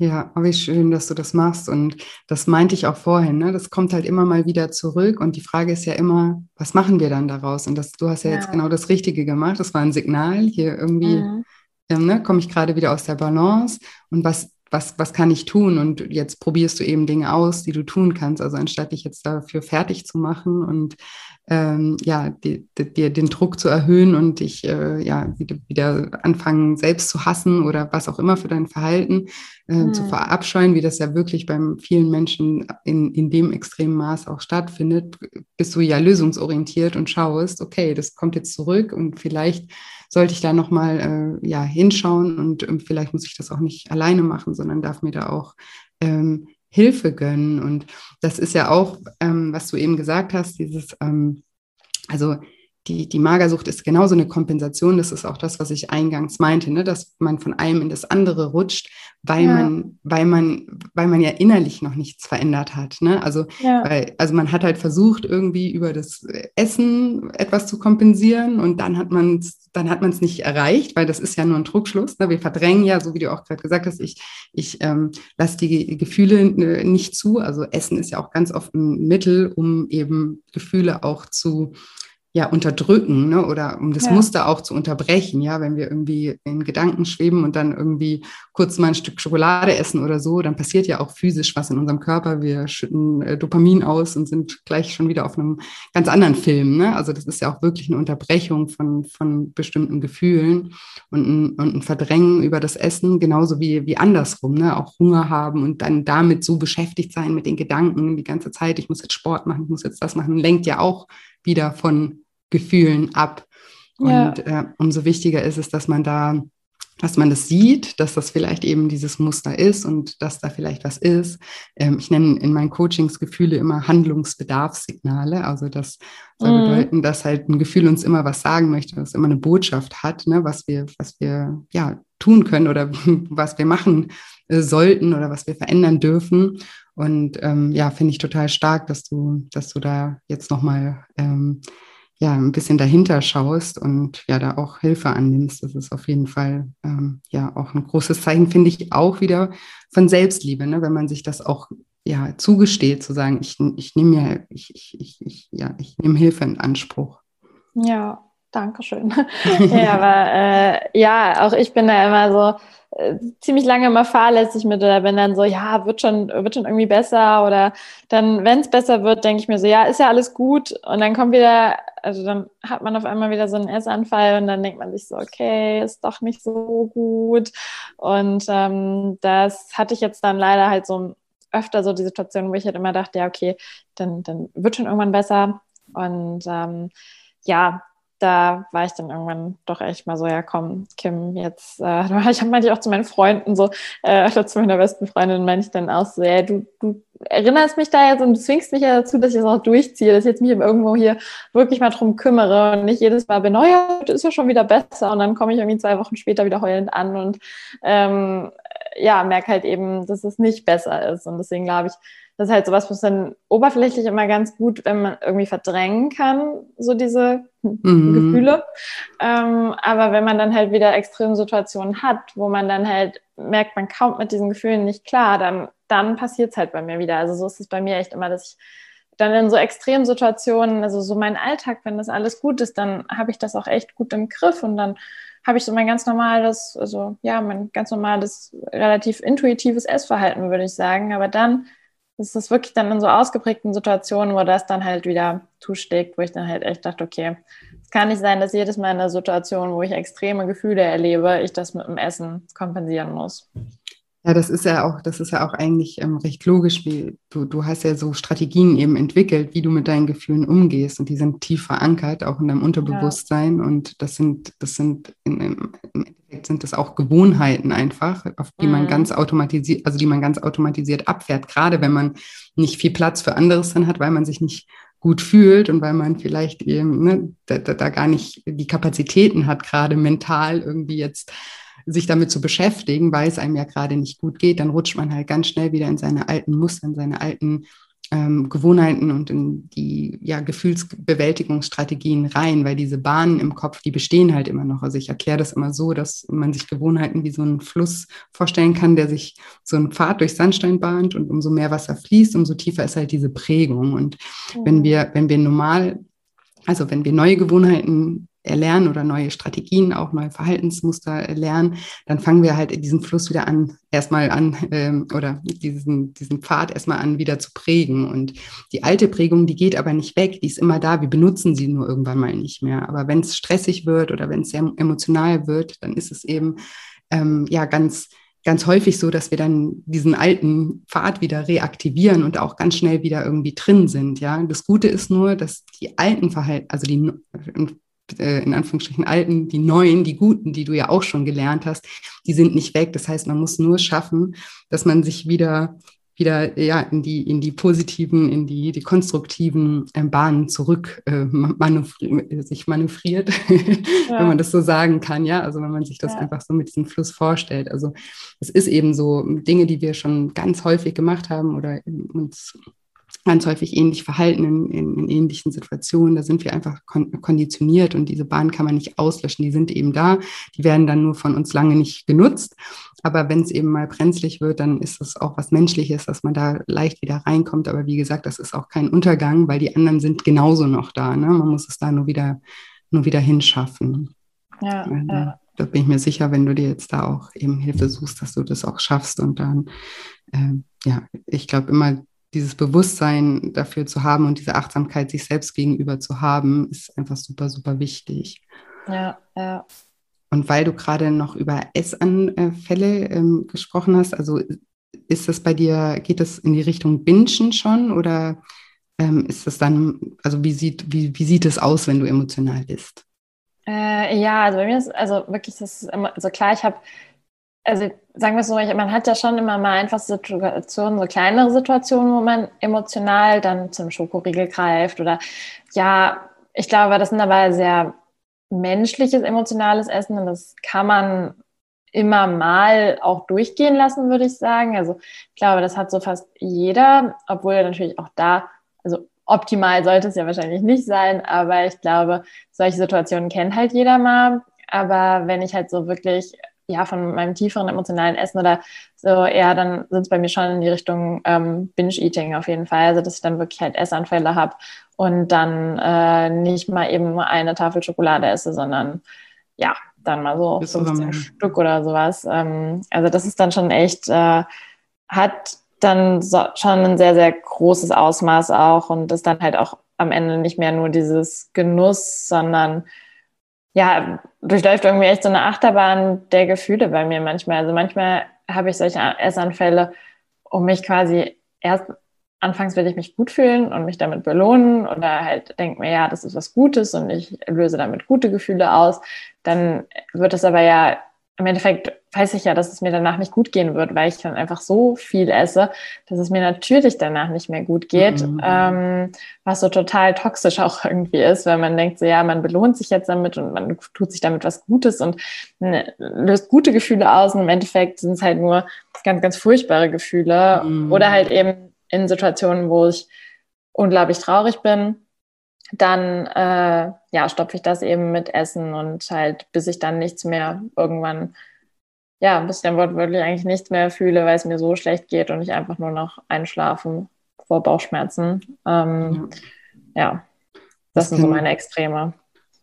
Ja, aber wie schön, dass du das machst. Und das meinte ich auch vorhin. Ne? Das kommt halt immer mal wieder zurück. Und die Frage ist ja immer, was machen wir dann daraus? Und das, du hast ja, ja. jetzt genau das Richtige gemacht. Das war ein Signal. Hier irgendwie mhm. ähm, ne, komme ich gerade wieder aus der Balance. Und was was, was kann ich tun? Und jetzt probierst du eben Dinge aus, die du tun kannst. Also anstatt dich jetzt dafür fertig zu machen und ähm, ja, dir den Druck zu erhöhen und dich äh, ja wieder, wieder, anfangen, selbst zu hassen oder was auch immer für dein Verhalten äh, mhm. zu verabscheuen, wie das ja wirklich beim vielen Menschen in, in dem extremen Maß auch stattfindet, bist du ja lösungsorientiert und schaust, okay, das kommt jetzt zurück und vielleicht sollte ich da nochmal äh, ja, hinschauen und ähm, vielleicht muss ich das auch nicht alleine machen, sondern darf mir da auch ähm, Hilfe gönnen. Und das ist ja auch, ähm, was du eben gesagt hast, dieses, ähm, also die, die Magersucht ist genauso eine Kompensation. Das ist auch das, was ich eingangs meinte, ne? dass man von einem in das andere rutscht, weil ja. man, weil man, weil man ja innerlich noch nichts verändert hat. Ne? Also, ja. weil, also man hat halt versucht, irgendwie über das Essen etwas zu kompensieren und dann hat man es dann hat man es nicht erreicht, weil das ist ja nur ein Druckschluss. Ne? Wir verdrängen ja, so wie du auch gerade gesagt hast, ich, ich ähm, lasse die Gefühle äh, nicht zu. Also Essen ist ja auch ganz oft ein Mittel, um eben Gefühle auch zu ja unterdrücken ne? oder um das ja. Muster auch zu unterbrechen, ja, wenn wir irgendwie in Gedanken schweben und dann irgendwie kurz mal ein Stück Schokolade essen oder so, dann passiert ja auch physisch was in unserem Körper. Wir schütten äh, Dopamin aus und sind gleich schon wieder auf einem ganz anderen Film. Ne? Also das ist ja auch wirklich eine Unterbrechung von, von bestimmten Gefühlen und ein, und ein Verdrängen über das Essen, genauso wie, wie andersrum, ne? auch Hunger haben und dann damit so beschäftigt sein mit den Gedanken die ganze Zeit, ich muss jetzt Sport machen, ich muss jetzt das machen, lenkt ja auch wieder von Gefühlen ab. Ja. Und äh, umso wichtiger ist es, dass man da, dass man das sieht, dass das vielleicht eben dieses Muster ist und dass da vielleicht was ist. Ähm, ich nenne in meinen Coachings Gefühle immer Handlungsbedarfssignale. Also das soll mhm. bedeuten, dass halt ein Gefühl uns immer was sagen möchte, was immer eine Botschaft hat, ne, was wir, was wir ja tun können oder was wir machen äh, sollten oder was wir verändern dürfen. Und ähm, ja, finde ich total stark, dass du, dass du da jetzt nochmal ähm, ja, ein bisschen dahinter schaust und ja, da auch Hilfe annimmst. Das ist auf jeden Fall ähm, ja auch ein großes Zeichen, finde ich, auch wieder von Selbstliebe, ne? wenn man sich das auch ja, zugesteht, zu sagen, ich, ich nehme ich, ich, ich, ich, ja, ich nehme Hilfe in Anspruch. Ja, danke schön. ja, aber äh, ja, auch ich bin da immer so, äh, ziemlich lange immer fahrlässig mit oder bin dann so, ja, wird schon, wird schon irgendwie besser oder dann, wenn es besser wird, denke ich mir so, ja, ist ja alles gut. Und dann kommt wieder, also dann hat man auf einmal wieder so einen Essanfall und dann denkt man sich so, okay, ist doch nicht so gut. Und ähm, das hatte ich jetzt dann leider halt so öfter so die Situation, wo ich halt immer dachte, ja, okay, dann, dann wird schon irgendwann besser. Und ähm, ja, da war ich dann irgendwann doch echt mal so, ja komm, Kim, jetzt, äh, ich habe manchmal auch zu meinen Freunden so, äh, oder zu meiner besten Freundin meinte ich dann auch so, ja, du, du erinnerst mich da jetzt und du zwingst mich ja dazu, dass ich das auch durchziehe, dass ich jetzt mich irgendwo hier wirklich mal drum kümmere und nicht jedes Mal bin, oh ja, das ist ja schon wieder besser und dann komme ich irgendwie zwei Wochen später wieder heulend an und ähm, ja, merke halt eben, dass es nicht besser ist und deswegen glaube ich, das ist halt sowas, was dann oberflächlich immer ganz gut, wenn man irgendwie verdrängen kann, so diese mhm. Gefühle. Ähm, aber wenn man dann halt wieder Extremsituationen hat, wo man dann halt merkt, man kommt mit diesen Gefühlen nicht klar, dann, dann passiert es halt bei mir wieder. Also so ist es bei mir echt immer, dass ich dann in so Extremsituationen, also so mein Alltag, wenn das alles gut ist, dann habe ich das auch echt gut im Griff und dann habe ich so mein ganz normales, also ja, mein ganz normales, relativ intuitives Essverhalten, würde ich sagen. Aber dann ist es wirklich dann in so ausgeprägten Situationen, wo das dann halt wieder zuschlägt, wo ich dann halt echt dachte, okay, es kann nicht sein, dass jedes Mal in einer Situation, wo ich extreme Gefühle erlebe, ich das mit dem Essen kompensieren muss. Ja, das ist ja auch, das ist ja auch eigentlich ähm, recht logisch, wie du, du hast ja so Strategien eben entwickelt, wie du mit deinen Gefühlen umgehst und die sind tief verankert, auch in deinem Unterbewusstsein ja. und das sind, das sind in, im, Endeffekt sind das auch Gewohnheiten einfach, auf die mhm. man ganz automatisiert, also die man ganz automatisiert abfährt, gerade wenn man nicht viel Platz für anderes dann hat, weil man sich nicht gut fühlt und weil man vielleicht eben ne, da, da gar nicht die Kapazitäten hat, gerade mental irgendwie jetzt sich damit zu beschäftigen, weil es einem ja gerade nicht gut geht, dann rutscht man halt ganz schnell wieder in seine alten Muster, in seine alten ähm, Gewohnheiten und in die ja, Gefühlsbewältigungsstrategien rein, weil diese Bahnen im Kopf, die bestehen halt immer noch. Also ich erkläre das immer so, dass man sich Gewohnheiten wie so einen Fluss vorstellen kann, der sich so einen Pfad durch Sandstein bahnt und umso mehr Wasser fließt, umso tiefer ist halt diese Prägung. Und mhm. wenn wir, wenn wir normal also wenn wir neue Gewohnheiten erlernen oder neue Strategien, auch neue Verhaltensmuster erlernen, dann fangen wir halt diesen Fluss wieder an, erstmal an ähm, oder diesen, diesen Pfad erstmal an wieder zu prägen. Und die alte Prägung, die geht aber nicht weg, die ist immer da, wir benutzen sie nur irgendwann mal nicht mehr. Aber wenn es stressig wird oder wenn es sehr emotional wird, dann ist es eben ähm, ja ganz ganz häufig so, dass wir dann diesen alten Pfad wieder reaktivieren und auch ganz schnell wieder irgendwie drin sind. Ja, das Gute ist nur, dass die alten Verhalten, also die äh, in Anführungsstrichen alten, die neuen, die guten, die du ja auch schon gelernt hast, die sind nicht weg. Das heißt, man muss nur schaffen, dass man sich wieder wieder ja in die in die positiven, in die die konstruktiven äh, Bahnen zurück äh, manövri sich manövriert, ja. wenn man das so sagen kann, ja. Also wenn man sich das ja. einfach so mit diesem Fluss vorstellt. Also es ist eben so Dinge, die wir schon ganz häufig gemacht haben oder uns ganz häufig ähnlich verhalten in, in, in, ähnlichen Situationen. Da sind wir einfach kon konditioniert und diese Bahn kann man nicht auslöschen. Die sind eben da. Die werden dann nur von uns lange nicht genutzt. Aber wenn es eben mal brenzlig wird, dann ist es auch was Menschliches, dass man da leicht wieder reinkommt. Aber wie gesagt, das ist auch kein Untergang, weil die anderen sind genauso noch da. Ne? Man muss es da nur wieder, nur wieder hinschaffen. Ja, also, ja. Da bin ich mir sicher, wenn du dir jetzt da auch eben Hilfe suchst, dass du das auch schaffst. Und dann, äh, ja, ich glaube immer, dieses Bewusstsein dafür zu haben und diese Achtsamkeit sich selbst gegenüber zu haben, ist einfach super, super wichtig. Ja, ja. Und weil du gerade noch über Essanfälle ähm, gesprochen hast, also ist das bei dir, geht das in die Richtung Bingen schon oder ähm, ist das dann, also wie sieht, wie, wie sieht es aus, wenn du emotional bist? Äh, ja, also bei mir ist, also wirklich, das ist immer, also klar, ich habe also sagen wir es so, man hat ja schon immer mal einfach Situationen, so kleinere Situationen, wo man emotional dann zum Schokoriegel greift oder ja, ich glaube, das sind aber sehr menschliches, emotionales Essen und das kann man immer mal auch durchgehen lassen, würde ich sagen. Also ich glaube, das hat so fast jeder, obwohl natürlich auch da, also optimal sollte es ja wahrscheinlich nicht sein, aber ich glaube, solche Situationen kennt halt jeder mal. Aber wenn ich halt so wirklich ja, von meinem tieferen emotionalen Essen oder so eher, dann sind es bei mir schon in die Richtung ähm, Binge-Eating auf jeden Fall. Also, dass ich dann wirklich halt Essanfälle habe und dann äh, nicht mal eben nur eine Tafel Schokolade esse, sondern ja, dann mal so 15 Stück oder sowas. Ähm, also, das ist dann schon echt, äh, hat dann so, schon ein sehr, sehr großes Ausmaß auch und ist dann halt auch am Ende nicht mehr nur dieses Genuss, sondern ja, durchläuft irgendwie echt so eine Achterbahn der Gefühle bei mir manchmal. Also manchmal habe ich solche Essanfälle, um mich quasi erst anfangs will ich mich gut fühlen und mich damit belohnen oder halt denke mir, ja, das ist was Gutes und ich löse damit gute Gefühle aus. Dann wird es aber ja im Endeffekt weiß ich ja, dass es mir danach nicht gut gehen wird, weil ich dann einfach so viel esse, dass es mir natürlich danach nicht mehr gut geht, mhm. ähm, was so total toxisch auch irgendwie ist, weil man denkt so, ja, man belohnt sich jetzt damit und man tut sich damit was Gutes und ne, löst gute Gefühle aus und im Endeffekt sind es halt nur ganz, ganz furchtbare Gefühle mhm. oder halt eben in Situationen, wo ich unglaublich traurig bin, dann äh, ja, stopfe ich das eben mit Essen und halt, bis ich dann nichts mehr irgendwann, ja, bis ich dann wortwörtlich eigentlich nichts mehr fühle, weil es mir so schlecht geht und ich einfach nur noch einschlafen vor Bauchschmerzen. Ähm, ja. ja. das, das sind so meine Extreme.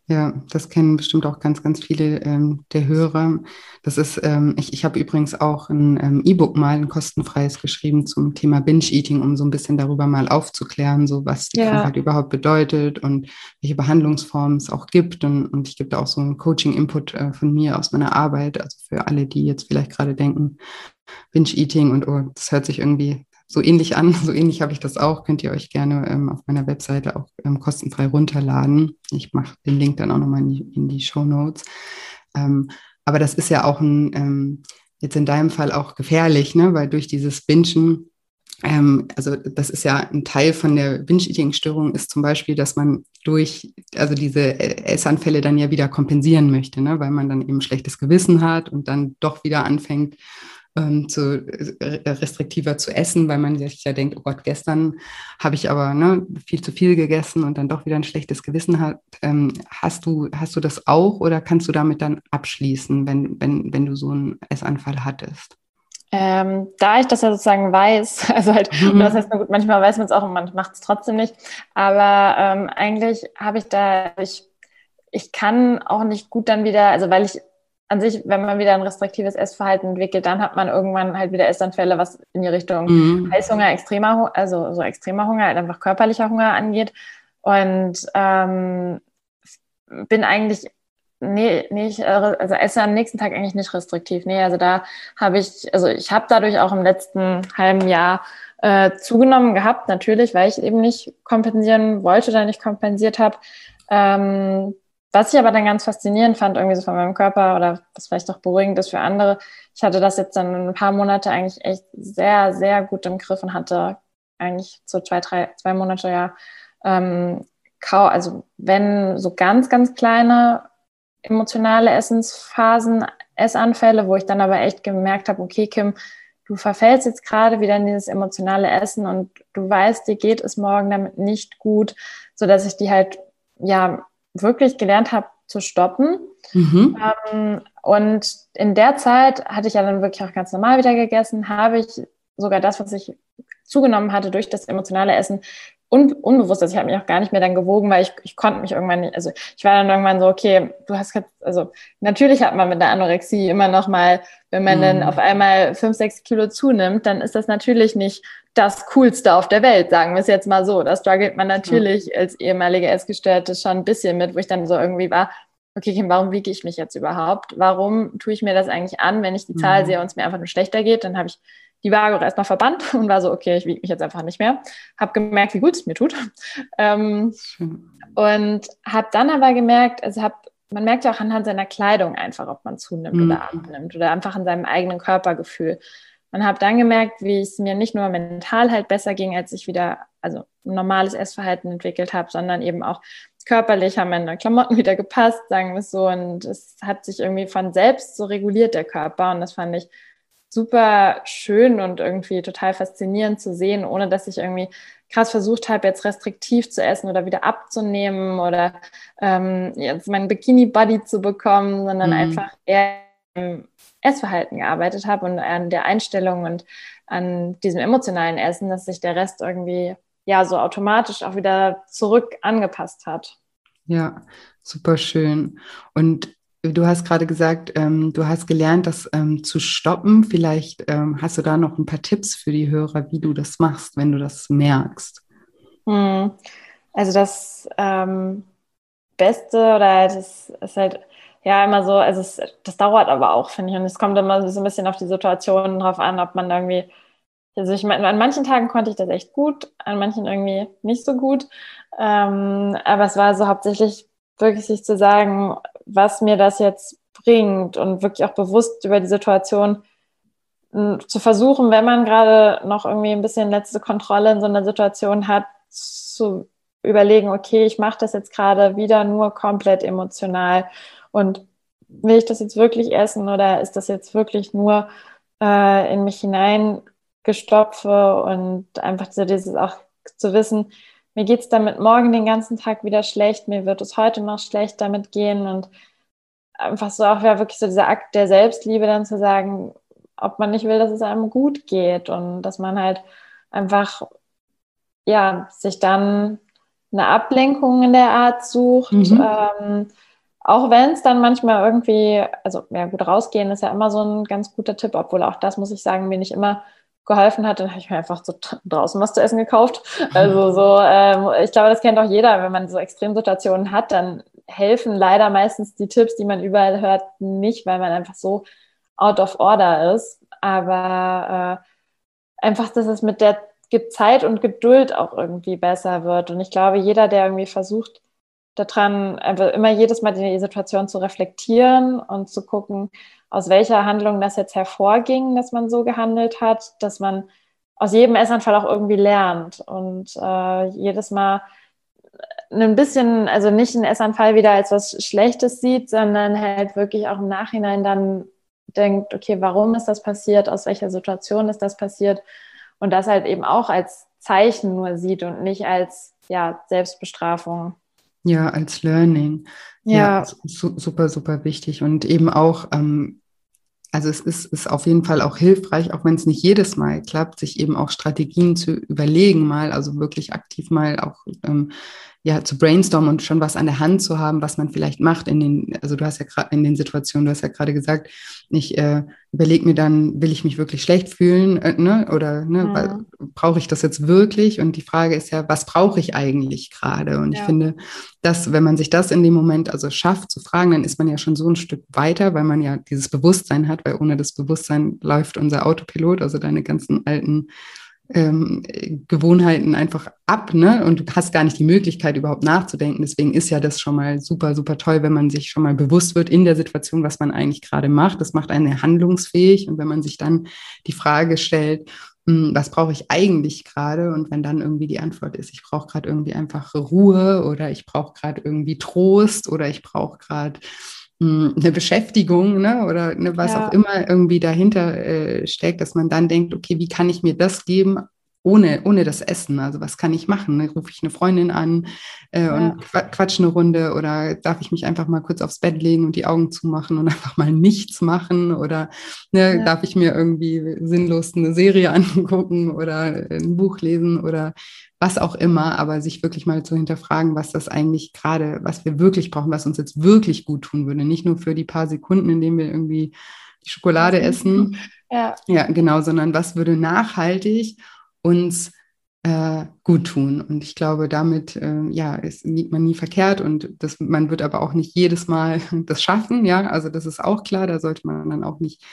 Ja, das kennen bestimmt auch ganz, ganz viele ähm, der Hörer. Das ist, ähm, ich, ich habe übrigens auch ein ähm, E-Book mal, ein kostenfreies geschrieben zum Thema Binge-Eating, um so ein bisschen darüber mal aufzuklären, so was die ja. Krankheit überhaupt bedeutet und welche Behandlungsformen es auch gibt. Und, und ich gebe da auch so einen Coaching-Input äh, von mir aus meiner Arbeit, also für alle, die jetzt vielleicht gerade denken, Binge-Eating und oh, das hört sich irgendwie so ähnlich an. So ähnlich habe ich das auch. Könnt ihr euch gerne ähm, auf meiner Webseite auch ähm, kostenfrei runterladen. Ich mache den Link dann auch nochmal in die, in die Show Notes. Ähm, aber das ist ja auch ein, ähm, jetzt in deinem Fall auch gefährlich, ne? weil durch dieses Bingen, ähm, also das ist ja ein Teil von der Binge-Eating-Störung, ist zum Beispiel, dass man durch, also diese Essanfälle dann ja wieder kompensieren möchte, ne? weil man dann eben schlechtes Gewissen hat und dann doch wieder anfängt, ähm, zu äh, restriktiver zu essen, weil man sich ja denkt, oh Gott, gestern habe ich aber ne, viel zu viel gegessen und dann doch wieder ein schlechtes Gewissen hat. Ähm, hast du, hast du das auch oder kannst du damit dann abschließen, wenn, wenn, wenn du so einen Essanfall hattest? Ähm, da ich das ja sozusagen weiß, also halt, mhm. das heißt, gut, manchmal weiß man es auch und man macht es trotzdem nicht, aber ähm, eigentlich habe ich da, ich, ich kann auch nicht gut dann wieder, also weil ich an sich, wenn man wieder ein restriktives Essverhalten entwickelt, dann hat man irgendwann halt wieder Essanfälle, was in die Richtung mhm. Heißhunger, extremer, also so extremer Hunger, halt einfach körperlicher Hunger angeht. Und ähm, bin eigentlich, nee, nicht, also esse am nächsten Tag eigentlich nicht restriktiv. Nee, also da habe ich, also ich habe dadurch auch im letzten halben Jahr äh, zugenommen gehabt, natürlich, weil ich eben nicht kompensieren wollte oder nicht kompensiert habe. Ähm, was ich aber dann ganz faszinierend fand, irgendwie so von meinem Körper oder was vielleicht auch beruhigend ist für andere, ich hatte das jetzt dann ein paar Monate eigentlich echt sehr, sehr gut im Griff und hatte eigentlich so zwei, drei, zwei Monate ja ähm, also wenn so ganz, ganz kleine emotionale Essensphasen, Essanfälle, wo ich dann aber echt gemerkt habe, okay, Kim, du verfällst jetzt gerade wieder in dieses emotionale Essen und du weißt, dir geht es morgen damit nicht gut, so dass ich die halt ja wirklich gelernt habe zu stoppen. Mhm. Ähm, und in der Zeit hatte ich ja dann wirklich auch ganz normal wieder gegessen, habe ich sogar das, was ich zugenommen hatte durch das emotionale Essen, un unbewusst, also ich habe mich auch gar nicht mehr dann gewogen, weil ich, ich konnte mich irgendwann nicht, also ich war dann irgendwann so, okay, du hast jetzt, also natürlich hat man mit der Anorexie immer noch mal, wenn man mm. dann auf einmal fünf, sechs Kilo zunimmt, dann ist das natürlich nicht das Coolste auf der Welt, sagen wir es jetzt mal so. Da struggelt man natürlich mm. als ehemalige Essgestörte schon ein bisschen mit, wo ich dann so irgendwie war, okay, Kim, warum wiege ich mich jetzt überhaupt? Warum tue ich mir das eigentlich an, wenn ich die Zahl mm. sehe und es mir einfach nur schlechter geht? Dann habe ich die Waage auch erstmal verbannt und war so, okay, ich wiege mich jetzt einfach nicht mehr. Habe gemerkt, wie gut es mir tut. Ähm, und habe dann aber gemerkt, also habe man merkt ja auch anhand seiner Kleidung einfach, ob man zunimmt mhm. oder abnimmt oder einfach an seinem eigenen Körpergefühl. Man habe dann gemerkt, wie es mir nicht nur mental halt besser ging, als ich wieder also ein normales Essverhalten entwickelt habe, sondern eben auch körperlich haben meine Klamotten wieder gepasst, sagen wir es so. Und es hat sich irgendwie von selbst so reguliert, der Körper. Und das fand ich super schön und irgendwie total faszinierend zu sehen, ohne dass ich irgendwie krass versucht habe, jetzt restriktiv zu essen oder wieder abzunehmen oder ähm, jetzt meinen Bikini-Buddy zu bekommen, sondern mhm. einfach eher Essverhalten gearbeitet habe und an der Einstellung und an diesem emotionalen Essen, dass sich der Rest irgendwie ja so automatisch auch wieder zurück angepasst hat. Ja, super schön. Und du hast gerade gesagt, ähm, du hast gelernt, das ähm, zu stoppen. Vielleicht ähm, hast du da noch ein paar Tipps für die Hörer, wie du das machst, wenn du das merkst. Hm. Also das ähm, Beste oder das ist halt ja immer so, also es, das dauert aber auch, finde ich. Und es kommt immer so ein bisschen auf die Situation drauf an, ob man irgendwie also ich meine, an manchen Tagen konnte ich das echt gut, an manchen irgendwie nicht so gut. Ähm, aber es war so hauptsächlich wirklich sich zu sagen, was mir das jetzt bringt und wirklich auch bewusst über die Situation zu versuchen, wenn man gerade noch irgendwie ein bisschen letzte Kontrolle in so einer Situation hat, zu überlegen, okay, ich mache das jetzt gerade wieder nur komplett emotional und will ich das jetzt wirklich essen oder ist das jetzt wirklich nur äh, in mich hinein Gestopfe und einfach so dieses auch zu wissen, mir geht es damit morgen den ganzen Tag wieder schlecht, mir wird es heute noch schlecht damit gehen und einfach so auch ja, wirklich so dieser Akt der Selbstliebe dann zu sagen, ob man nicht will, dass es einem gut geht und dass man halt einfach ja sich dann eine Ablenkung in der Art sucht. Mhm. Ähm, auch wenn es dann manchmal irgendwie, also ja gut, rausgehen ist ja immer so ein ganz guter Tipp, obwohl auch das muss ich sagen, mir nicht immer geholfen hat, dann habe ich mir einfach so draußen was zu essen gekauft. Also so, ähm, ich glaube, das kennt auch jeder, wenn man so Extremsituationen hat, dann helfen leider meistens die Tipps, die man überall hört, nicht, weil man einfach so out of order ist. Aber äh, einfach, dass es mit der Zeit und Geduld auch irgendwie besser wird. Und ich glaube, jeder, der irgendwie versucht, daran einfach immer jedes Mal die Situation zu reflektieren und zu gucken, aus welcher Handlung das jetzt hervorging, dass man so gehandelt hat, dass man aus jedem Essanfall auch irgendwie lernt. Und äh, jedes Mal ein bisschen, also nicht einen Essanfall wieder als was Schlechtes sieht, sondern halt wirklich auch im Nachhinein dann denkt, okay, warum ist das passiert, aus welcher Situation ist das passiert? Und das halt eben auch als Zeichen nur sieht und nicht als ja, Selbstbestrafung. Ja, als Learning. Ja, ja super, super wichtig. Und eben auch, ähm, also es ist, ist auf jeden Fall auch hilfreich, auch wenn es nicht jedes Mal klappt, sich eben auch Strategien zu überlegen, mal, also wirklich aktiv mal auch ähm, ja, zu brainstormen und schon was an der Hand zu haben, was man vielleicht macht in den, also du hast ja gerade in den Situationen, du hast ja gerade gesagt, ich äh, überlege mir dann, will ich mich wirklich schlecht fühlen, äh, ne? Oder ne, mhm. brauche ich das jetzt wirklich? Und die Frage ist ja, was brauche ich eigentlich gerade? Und ja. ich finde, dass, wenn man sich das in dem Moment also schafft zu fragen, dann ist man ja schon so ein Stück weiter, weil man ja dieses Bewusstsein hat, weil ohne das Bewusstsein läuft unser Autopilot, also deine ganzen alten ähm, Gewohnheiten einfach ab, ne? Und du hast gar nicht die Möglichkeit, überhaupt nachzudenken. Deswegen ist ja das schon mal super, super toll, wenn man sich schon mal bewusst wird in der Situation, was man eigentlich gerade macht. Das macht einen handlungsfähig. Und wenn man sich dann die Frage stellt, hm, was brauche ich eigentlich gerade? Und wenn dann irgendwie die Antwort ist, ich brauche gerade irgendwie einfach Ruhe oder ich brauche gerade irgendwie Trost oder ich brauche gerade eine Beschäftigung ne, oder ne, was ja. auch immer irgendwie dahinter äh, steckt, dass man dann denkt, okay, wie kann ich mir das geben, ohne, ohne das Essen. Also was kann ich machen? Ne? Rufe ich eine Freundin an äh, ja. und quatsch eine Runde oder darf ich mich einfach mal kurz aufs Bett legen und die Augen zumachen und einfach mal nichts machen oder ne, ja. darf ich mir irgendwie sinnlos eine Serie angucken oder ein Buch lesen oder was auch immer, aber sich wirklich mal zu hinterfragen, was das eigentlich gerade, was wir wirklich brauchen, was uns jetzt wirklich gut tun würde. Nicht nur für die paar Sekunden, in denen wir irgendwie die Schokolade essen. Ja. ja, genau, sondern was würde nachhaltig uns äh, gut tun. Und ich glaube, damit äh, ja, ist, liegt man nie verkehrt und das, man wird aber auch nicht jedes Mal das schaffen. Ja, also das ist auch klar, da sollte man dann auch nicht,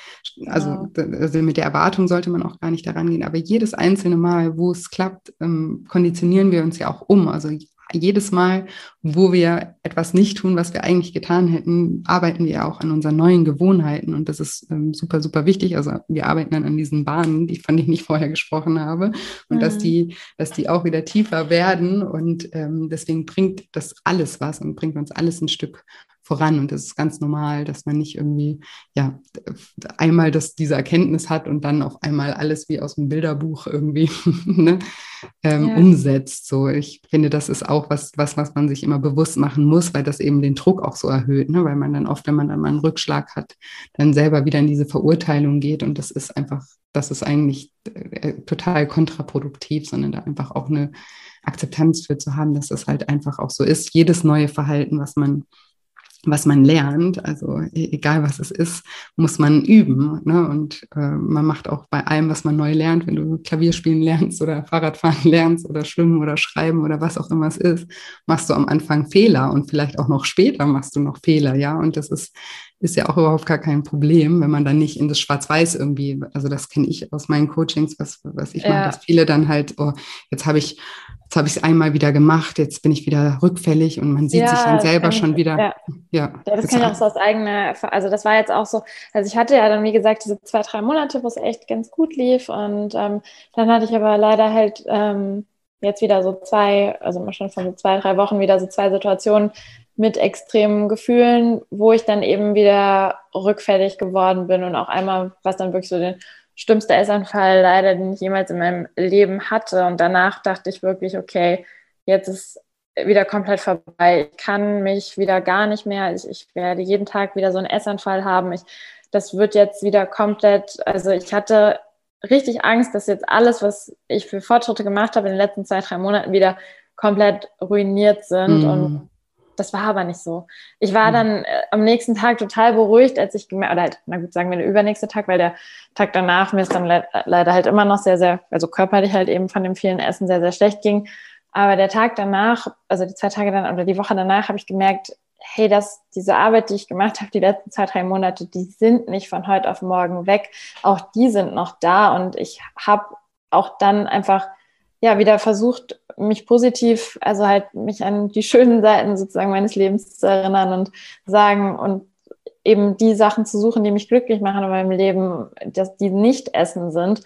also, also mit der Erwartung sollte man auch gar nicht daran gehen. Aber jedes einzelne Mal, wo es klappt, ähm, konditionieren wir uns ja auch um. Also jedes Mal, wo wir etwas nicht tun, was wir eigentlich getan hätten, arbeiten wir auch an unseren neuen Gewohnheiten. Und das ist ähm, super, super wichtig. Also wir arbeiten dann an diesen Bahnen, die, von denen ich vorher gesprochen habe. Und mhm. dass die, dass die auch wieder tiefer werden. Und ähm, deswegen bringt das alles was und bringt uns alles ein Stück voran und das ist ganz normal, dass man nicht irgendwie, ja, einmal das, diese Erkenntnis hat und dann auf einmal alles wie aus dem Bilderbuch irgendwie ne, ähm, ja. umsetzt. So, ich finde, das ist auch was, was, was man sich immer bewusst machen muss, weil das eben den Druck auch so erhöht, ne? weil man dann oft, wenn man dann mal einen Rückschlag hat, dann selber wieder in diese Verurteilung geht und das ist einfach, das ist eigentlich äh, total kontraproduktiv, sondern da einfach auch eine Akzeptanz für zu haben, dass das halt einfach auch so ist. Jedes neue Verhalten, was man was man lernt, also e-, egal was es ist, muss man üben. Ne? Und äh, man macht auch bei allem, was man neu lernt, wenn du Klavierspielen lernst oder Fahrradfahren lernst oder Schwimmen oder Schreiben oder was auch immer es ist, machst du am Anfang Fehler und vielleicht auch noch später machst du noch Fehler, ja. Und das ist, ist ja auch überhaupt gar kein Problem, wenn man dann nicht in das Schwarz-Weiß irgendwie, also das kenne ich aus meinen Coachings, was, was ich ja. mache, dass viele dann halt, oh, jetzt habe ich jetzt habe ich es einmal wieder gemacht, jetzt bin ich wieder rückfällig und man sieht ja, sich dann selber schon ich, wieder. Ja, ja, ja das kann ich auch so aus eigener, also das war jetzt auch so, also ich hatte ja dann, wie gesagt, diese zwei, drei Monate, wo es echt ganz gut lief und ähm, dann hatte ich aber leider halt ähm, jetzt wieder so zwei, also schon von so zwei, drei Wochen wieder so zwei Situationen mit extremen Gefühlen, wo ich dann eben wieder rückfällig geworden bin und auch einmal, was dann wirklich so den schlimmste Essanfall leider, den ich jemals in meinem Leben hatte. Und danach dachte ich wirklich, okay, jetzt ist wieder komplett vorbei. Ich kann mich wieder gar nicht mehr. Ich, ich werde jeden Tag wieder so einen Essanfall haben. Ich, das wird jetzt wieder komplett, also ich hatte richtig Angst, dass jetzt alles, was ich für Fortschritte gemacht habe in den letzten zwei, drei Monaten wieder komplett ruiniert sind. Mm. Und das war aber nicht so. Ich war mhm. dann äh, am nächsten Tag total beruhigt, als ich gemerkt, oder halt, na gut, sagen wir der übernächste Tag, weil der Tag danach mir ist dann le leider halt immer noch sehr, sehr, also körperlich halt eben von dem vielen Essen sehr, sehr schlecht ging. Aber der Tag danach, also die zwei Tage dann oder die Woche danach, habe ich gemerkt, hey, dass diese Arbeit, die ich gemacht habe, die letzten zwei, drei Monate, die sind nicht von heute auf morgen weg. Auch die sind noch da und ich habe auch dann einfach ja wieder versucht, mich positiv, also halt mich an die schönen Seiten sozusagen meines Lebens zu erinnern und sagen und eben die Sachen zu suchen, die mich glücklich machen in meinem Leben, dass die nicht Essen sind,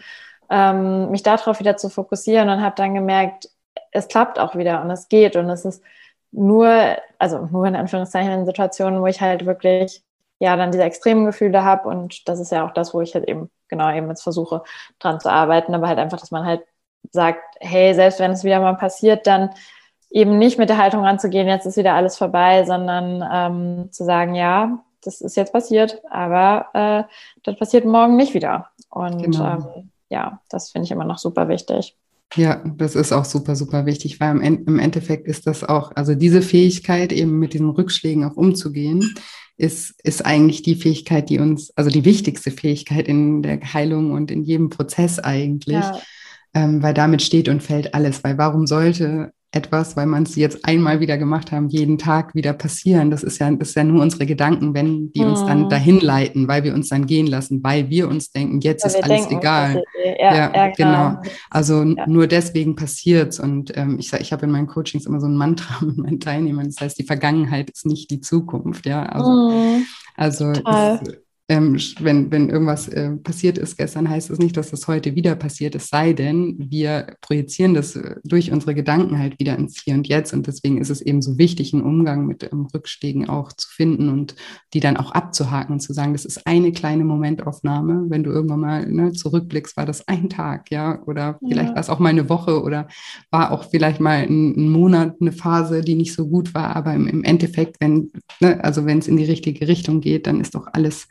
ähm, mich darauf wieder zu fokussieren und habe dann gemerkt, es klappt auch wieder und es geht und es ist nur, also nur in Anführungszeichen in Situationen, wo ich halt wirklich ja dann diese extremen Gefühle habe und das ist ja auch das, wo ich halt eben genau eben jetzt versuche dran zu arbeiten, aber halt einfach, dass man halt sagt, hey, selbst wenn es wieder mal passiert, dann eben nicht mit der Haltung ranzugehen, jetzt ist wieder alles vorbei, sondern ähm, zu sagen, ja, das ist jetzt passiert, aber äh, das passiert morgen nicht wieder. Und genau. ähm, ja, das finde ich immer noch super wichtig. Ja, das ist auch super, super wichtig, weil im Endeffekt ist das auch, also diese Fähigkeit, eben mit diesen Rückschlägen auch umzugehen, ist, ist eigentlich die Fähigkeit, die uns, also die wichtigste Fähigkeit in der Heilung und in jedem Prozess eigentlich. Ja ähm, weil damit steht und fällt alles. Weil warum sollte etwas, weil man es jetzt einmal wieder gemacht haben, jeden Tag wieder passieren? Das ist ja, das ist ja nur unsere Gedanken, wenn die uns dann mhm. dahin leiten, weil wir uns dann gehen lassen, weil wir uns denken, jetzt weil ist alles denken, egal. Ja, ja, ja, genau. genau. Also ja. nur deswegen passiert es. Und ähm, ich ich habe in meinen Coachings immer so ein Mantra mit meinen Teilnehmern. Das heißt, die Vergangenheit ist nicht die Zukunft. Ja, also, mhm. also das, ähm, wenn, wenn irgendwas äh, passiert ist gestern, heißt es das nicht, dass das heute wieder passiert, es sei denn, wir projizieren das äh, durch unsere Gedanken halt wieder ins Hier und Jetzt. Und deswegen ist es eben so wichtig, einen Umgang mit ähm, Rückschlägen auch zu finden und die dann auch abzuhaken und zu sagen, das ist eine kleine Momentaufnahme. Wenn du irgendwann mal ne, zurückblickst, war das ein Tag, ja, oder vielleicht ja. war es auch mal eine Woche oder war auch vielleicht mal ein, ein, Monat, eine Phase, die nicht so gut war. Aber im, im Endeffekt, wenn, ne, also wenn es in die richtige Richtung geht, dann ist doch alles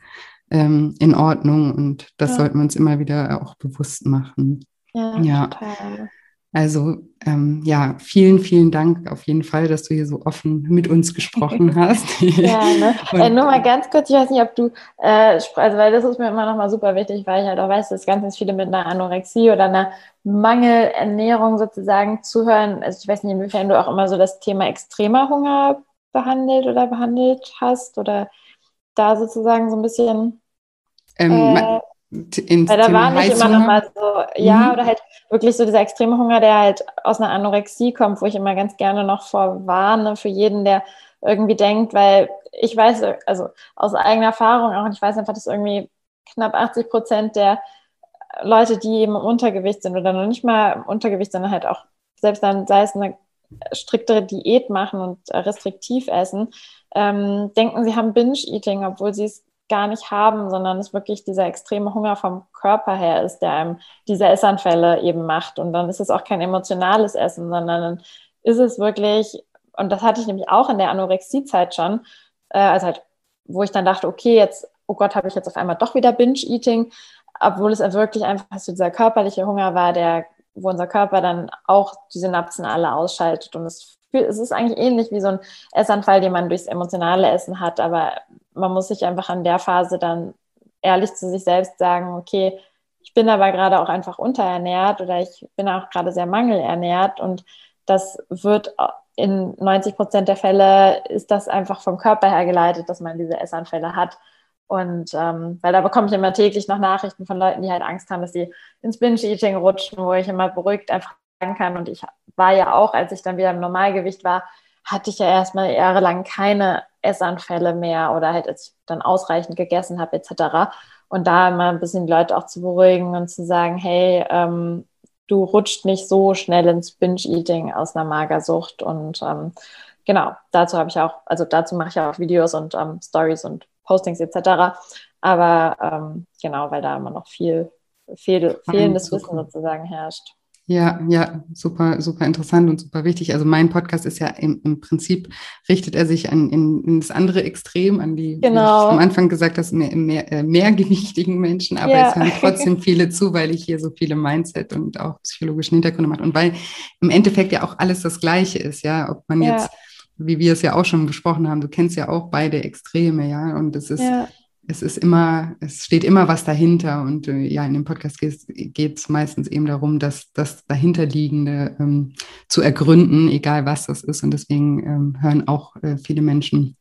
ähm, in Ordnung und das ja. sollten wir uns immer wieder auch bewusst machen. Ja, ja. total. Also ähm, ja, vielen, vielen Dank auf jeden Fall, dass du hier so offen mit uns gesprochen hast. ja, ne? äh, nur mal ganz kurz, ich weiß nicht, ob du, äh, also weil das ist mir immer noch mal super wichtig, weil ich halt auch weiß, dass ganz, ganz viele mit einer Anorexie oder einer Mangelernährung sozusagen zuhören. Also ich weiß nicht, inwiefern du auch immer so das Thema extremer Hunger behandelt oder behandelt hast oder da sozusagen so ein bisschen. Ähm, äh, weil da war nicht immer noch mal so, ja, mhm. oder halt wirklich so dieser extreme Hunger, der halt aus einer Anorexie kommt, wo ich immer ganz gerne noch vorwarne für jeden, der irgendwie denkt, weil ich weiß, also aus eigener Erfahrung auch, und ich weiß einfach, dass irgendwie knapp 80 Prozent der Leute, die eben im Untergewicht sind oder noch nicht mal im Untergewicht, sondern halt auch, selbst dann sei es eine striktere Diät machen und restriktiv essen, ähm, denken, sie haben Binge-Eating, obwohl sie es gar nicht haben, sondern es wirklich dieser extreme Hunger vom Körper her ist, der einem diese Essanfälle eben macht. Und dann ist es auch kein emotionales Essen, sondern dann ist es wirklich, und das hatte ich nämlich auch in der Anorexie-Zeit schon, äh, also halt, wo ich dann dachte, okay, jetzt, oh Gott, habe ich jetzt auf einmal doch wieder Binge-Eating, obwohl es wirklich einfach so dieser körperliche Hunger war, der, wo unser Körper dann auch die Synapsen alle ausschaltet. Und es es ist eigentlich ähnlich wie so ein Essanfall, den man durchs emotionale Essen hat, aber man muss sich einfach an der Phase dann ehrlich zu sich selbst sagen, okay, ich bin aber gerade auch einfach unterernährt oder ich bin auch gerade sehr mangelernährt. Und das wird in 90 Prozent der Fälle ist das einfach vom Körper her geleitet, dass man diese Essanfälle hat. Und ähm, weil da bekomme ich immer täglich noch Nachrichten von Leuten, die halt Angst haben, dass sie ins Binge-Eating rutschen, wo ich immer beruhigt einfach sagen kann. Und ich war ja auch, als ich dann wieder im Normalgewicht war, hatte ich ja erstmal jahrelang keine Essanfälle mehr oder halt als ich dann ausreichend gegessen habe etc. Und da immer ein bisschen die Leute auch zu beruhigen und zu sagen, hey, ähm, du rutscht nicht so schnell ins Binge-Eating aus einer Magersucht. Und ähm, genau, dazu habe ich auch, also dazu mache ich auch Videos und ähm, Stories und Postings etc. Aber ähm, genau, weil da immer noch viel fehl, fehlendes Wissen sozusagen herrscht. Ja, ja, super, super interessant und super wichtig. Also mein Podcast ist ja im, im Prinzip, richtet er sich an in, in das andere Extrem, an die, genau. am Anfang gesagt hast, mehr, mehr, äh, mehrgewichtigen Menschen, aber ja. es hören trotzdem viele zu, weil ich hier so viele Mindset und auch psychologischen Hintergründe mache. Und weil im Endeffekt ja auch alles das Gleiche ist, ja, ob man ja. jetzt, wie wir es ja auch schon besprochen haben, du kennst ja auch beide Extreme, ja, und es ist ja es ist immer, es steht immer was dahinter. Und äh, ja, in dem Podcast geht es meistens eben darum, dass das dahinterliegende ähm, zu ergründen, egal was das ist. Und deswegen ähm, hören auch äh, viele Menschen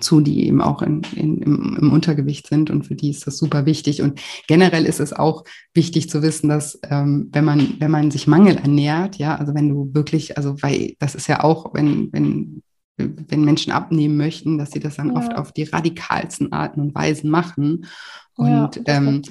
zu, die eben auch in, in, im, im, Untergewicht sind und für die ist das super wichtig. Und generell ist es auch wichtig zu wissen, dass ähm, wenn man, wenn man sich Mangel ernährt, ja, also wenn du wirklich, also weil das ist ja auch, wenn, wenn wenn Menschen abnehmen möchten, dass sie das dann ja. oft auf die radikalsten Arten und Weisen machen. Und ja, ähm,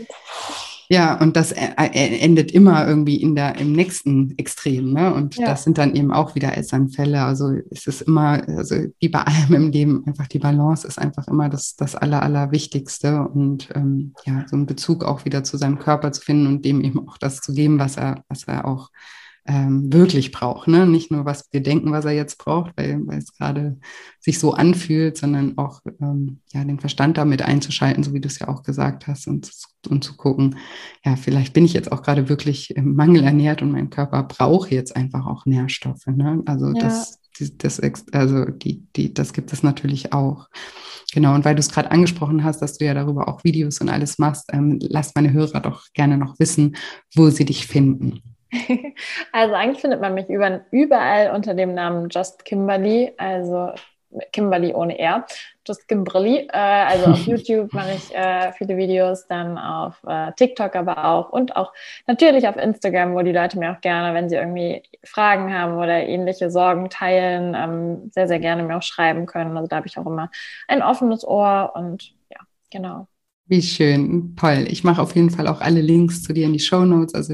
ja, und das äh, äh, endet immer irgendwie in der, im nächsten Extrem. Ne? Und ja. das sind dann eben auch wieder Essanfälle. Also es ist immer, also wie bei allem im Leben, einfach die Balance ist einfach immer das, das Aller, Allerwichtigste. Und ähm, ja, so einen Bezug auch wieder zu seinem Körper zu finden und dem eben auch das zu geben, was er, was er auch ähm, wirklich braucht. Ne? Nicht nur, was wir denken, was er jetzt braucht, weil, weil es gerade sich so anfühlt, sondern auch ähm, ja, den Verstand damit einzuschalten, so wie du es ja auch gesagt hast, und, und zu gucken, ja, vielleicht bin ich jetzt auch gerade wirklich im Mangel ernährt und mein Körper braucht jetzt einfach auch Nährstoffe. Ne? Also ja. das, das, also die, die, das gibt es natürlich auch. Genau, und weil du es gerade angesprochen hast, dass du ja darüber auch Videos und alles machst, ähm, lass meine Hörer doch gerne noch wissen, wo sie dich finden. Also eigentlich findet man mich überall unter dem Namen Just Kimberly, also Kimberly ohne R, Just Kimberly. Äh, also auf YouTube mache ich äh, viele Videos, dann auf äh, TikTok aber auch und auch natürlich auf Instagram, wo die Leute mir auch gerne, wenn sie irgendwie Fragen haben oder ähnliche Sorgen teilen, ähm, sehr, sehr gerne mir auch schreiben können. Also da habe ich auch immer ein offenes Ohr und ja, genau. Wie schön, toll. Ich mache auf jeden Fall auch alle Links zu dir in die Show Notes. Also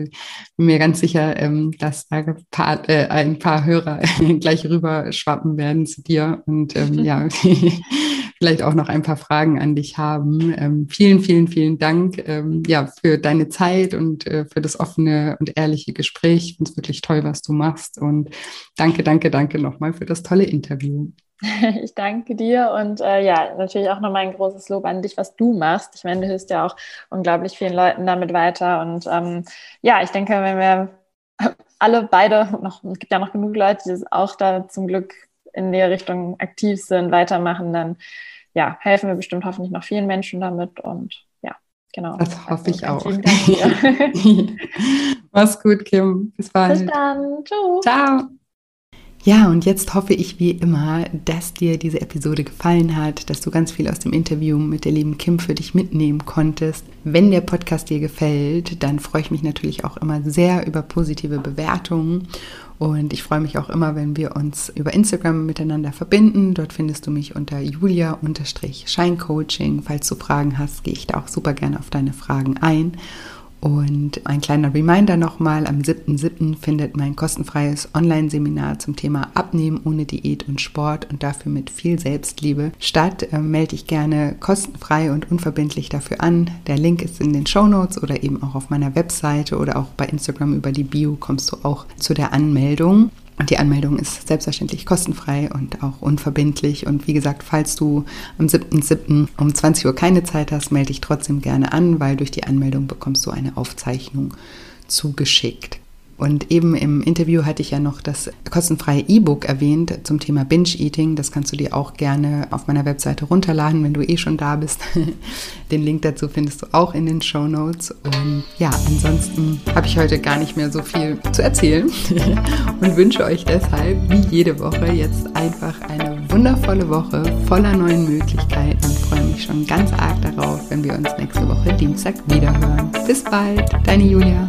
bin mir ganz sicher, ähm, dass da ein paar, äh, ein paar Hörer gleich rüber schwappen werden zu dir und ähm, ja, vielleicht auch noch ein paar Fragen an dich haben. Ähm, vielen, vielen, vielen Dank ähm, ja, für deine Zeit und äh, für das offene und ehrliche Gespräch. Ich finde es wirklich toll, was du machst. Und danke, danke, danke nochmal für das tolle Interview. Ich danke dir und äh, ja, natürlich auch nochmal ein großes Lob an dich, was du machst. Ich meine, du hilfst ja auch unglaublich vielen Leuten damit weiter. Und ähm, ja, ich denke, wenn wir alle beide, noch, es gibt ja noch genug Leute, die auch da zum Glück in der Richtung aktiv sind, weitermachen, dann ja, helfen wir bestimmt hoffentlich noch vielen Menschen damit. Und ja, genau. Das hoffe ich auch. Mach's gut, Kim. Bis bald. Bis dann. Ciao. Ciao. Ja, und jetzt hoffe ich wie immer, dass dir diese Episode gefallen hat, dass du ganz viel aus dem Interview mit der lieben Kim für dich mitnehmen konntest. Wenn der Podcast dir gefällt, dann freue ich mich natürlich auch immer sehr über positive Bewertungen. Und ich freue mich auch immer, wenn wir uns über Instagram miteinander verbinden. Dort findest du mich unter julia-scheincoaching. Falls du Fragen hast, gehe ich da auch super gerne auf deine Fragen ein. Und ein kleiner Reminder nochmal, am 7.7. findet mein kostenfreies Online-Seminar zum Thema Abnehmen ohne Diät und Sport und dafür mit viel Selbstliebe statt. Ähm, melde dich gerne kostenfrei und unverbindlich dafür an. Der Link ist in den Show Notes oder eben auch auf meiner Webseite oder auch bei Instagram über die Bio kommst du auch zu der Anmeldung. Und die Anmeldung ist selbstverständlich kostenfrei und auch unverbindlich. Und wie gesagt, falls du am 7.7. um 20 Uhr keine Zeit hast, melde dich trotzdem gerne an, weil durch die Anmeldung bekommst du eine Aufzeichnung zugeschickt. Und eben im Interview hatte ich ja noch das kostenfreie E-Book erwähnt zum Thema Binge-Eating. Das kannst du dir auch gerne auf meiner Webseite runterladen, wenn du eh schon da bist. Den Link dazu findest du auch in den Show Notes. Und ja, ansonsten habe ich heute gar nicht mehr so viel zu erzählen und wünsche euch deshalb, wie jede Woche, jetzt einfach eine wundervolle Woche voller neuen Möglichkeiten und freue mich schon ganz arg darauf, wenn wir uns nächste Woche Dienstag wiederhören. Bis bald, deine Julia.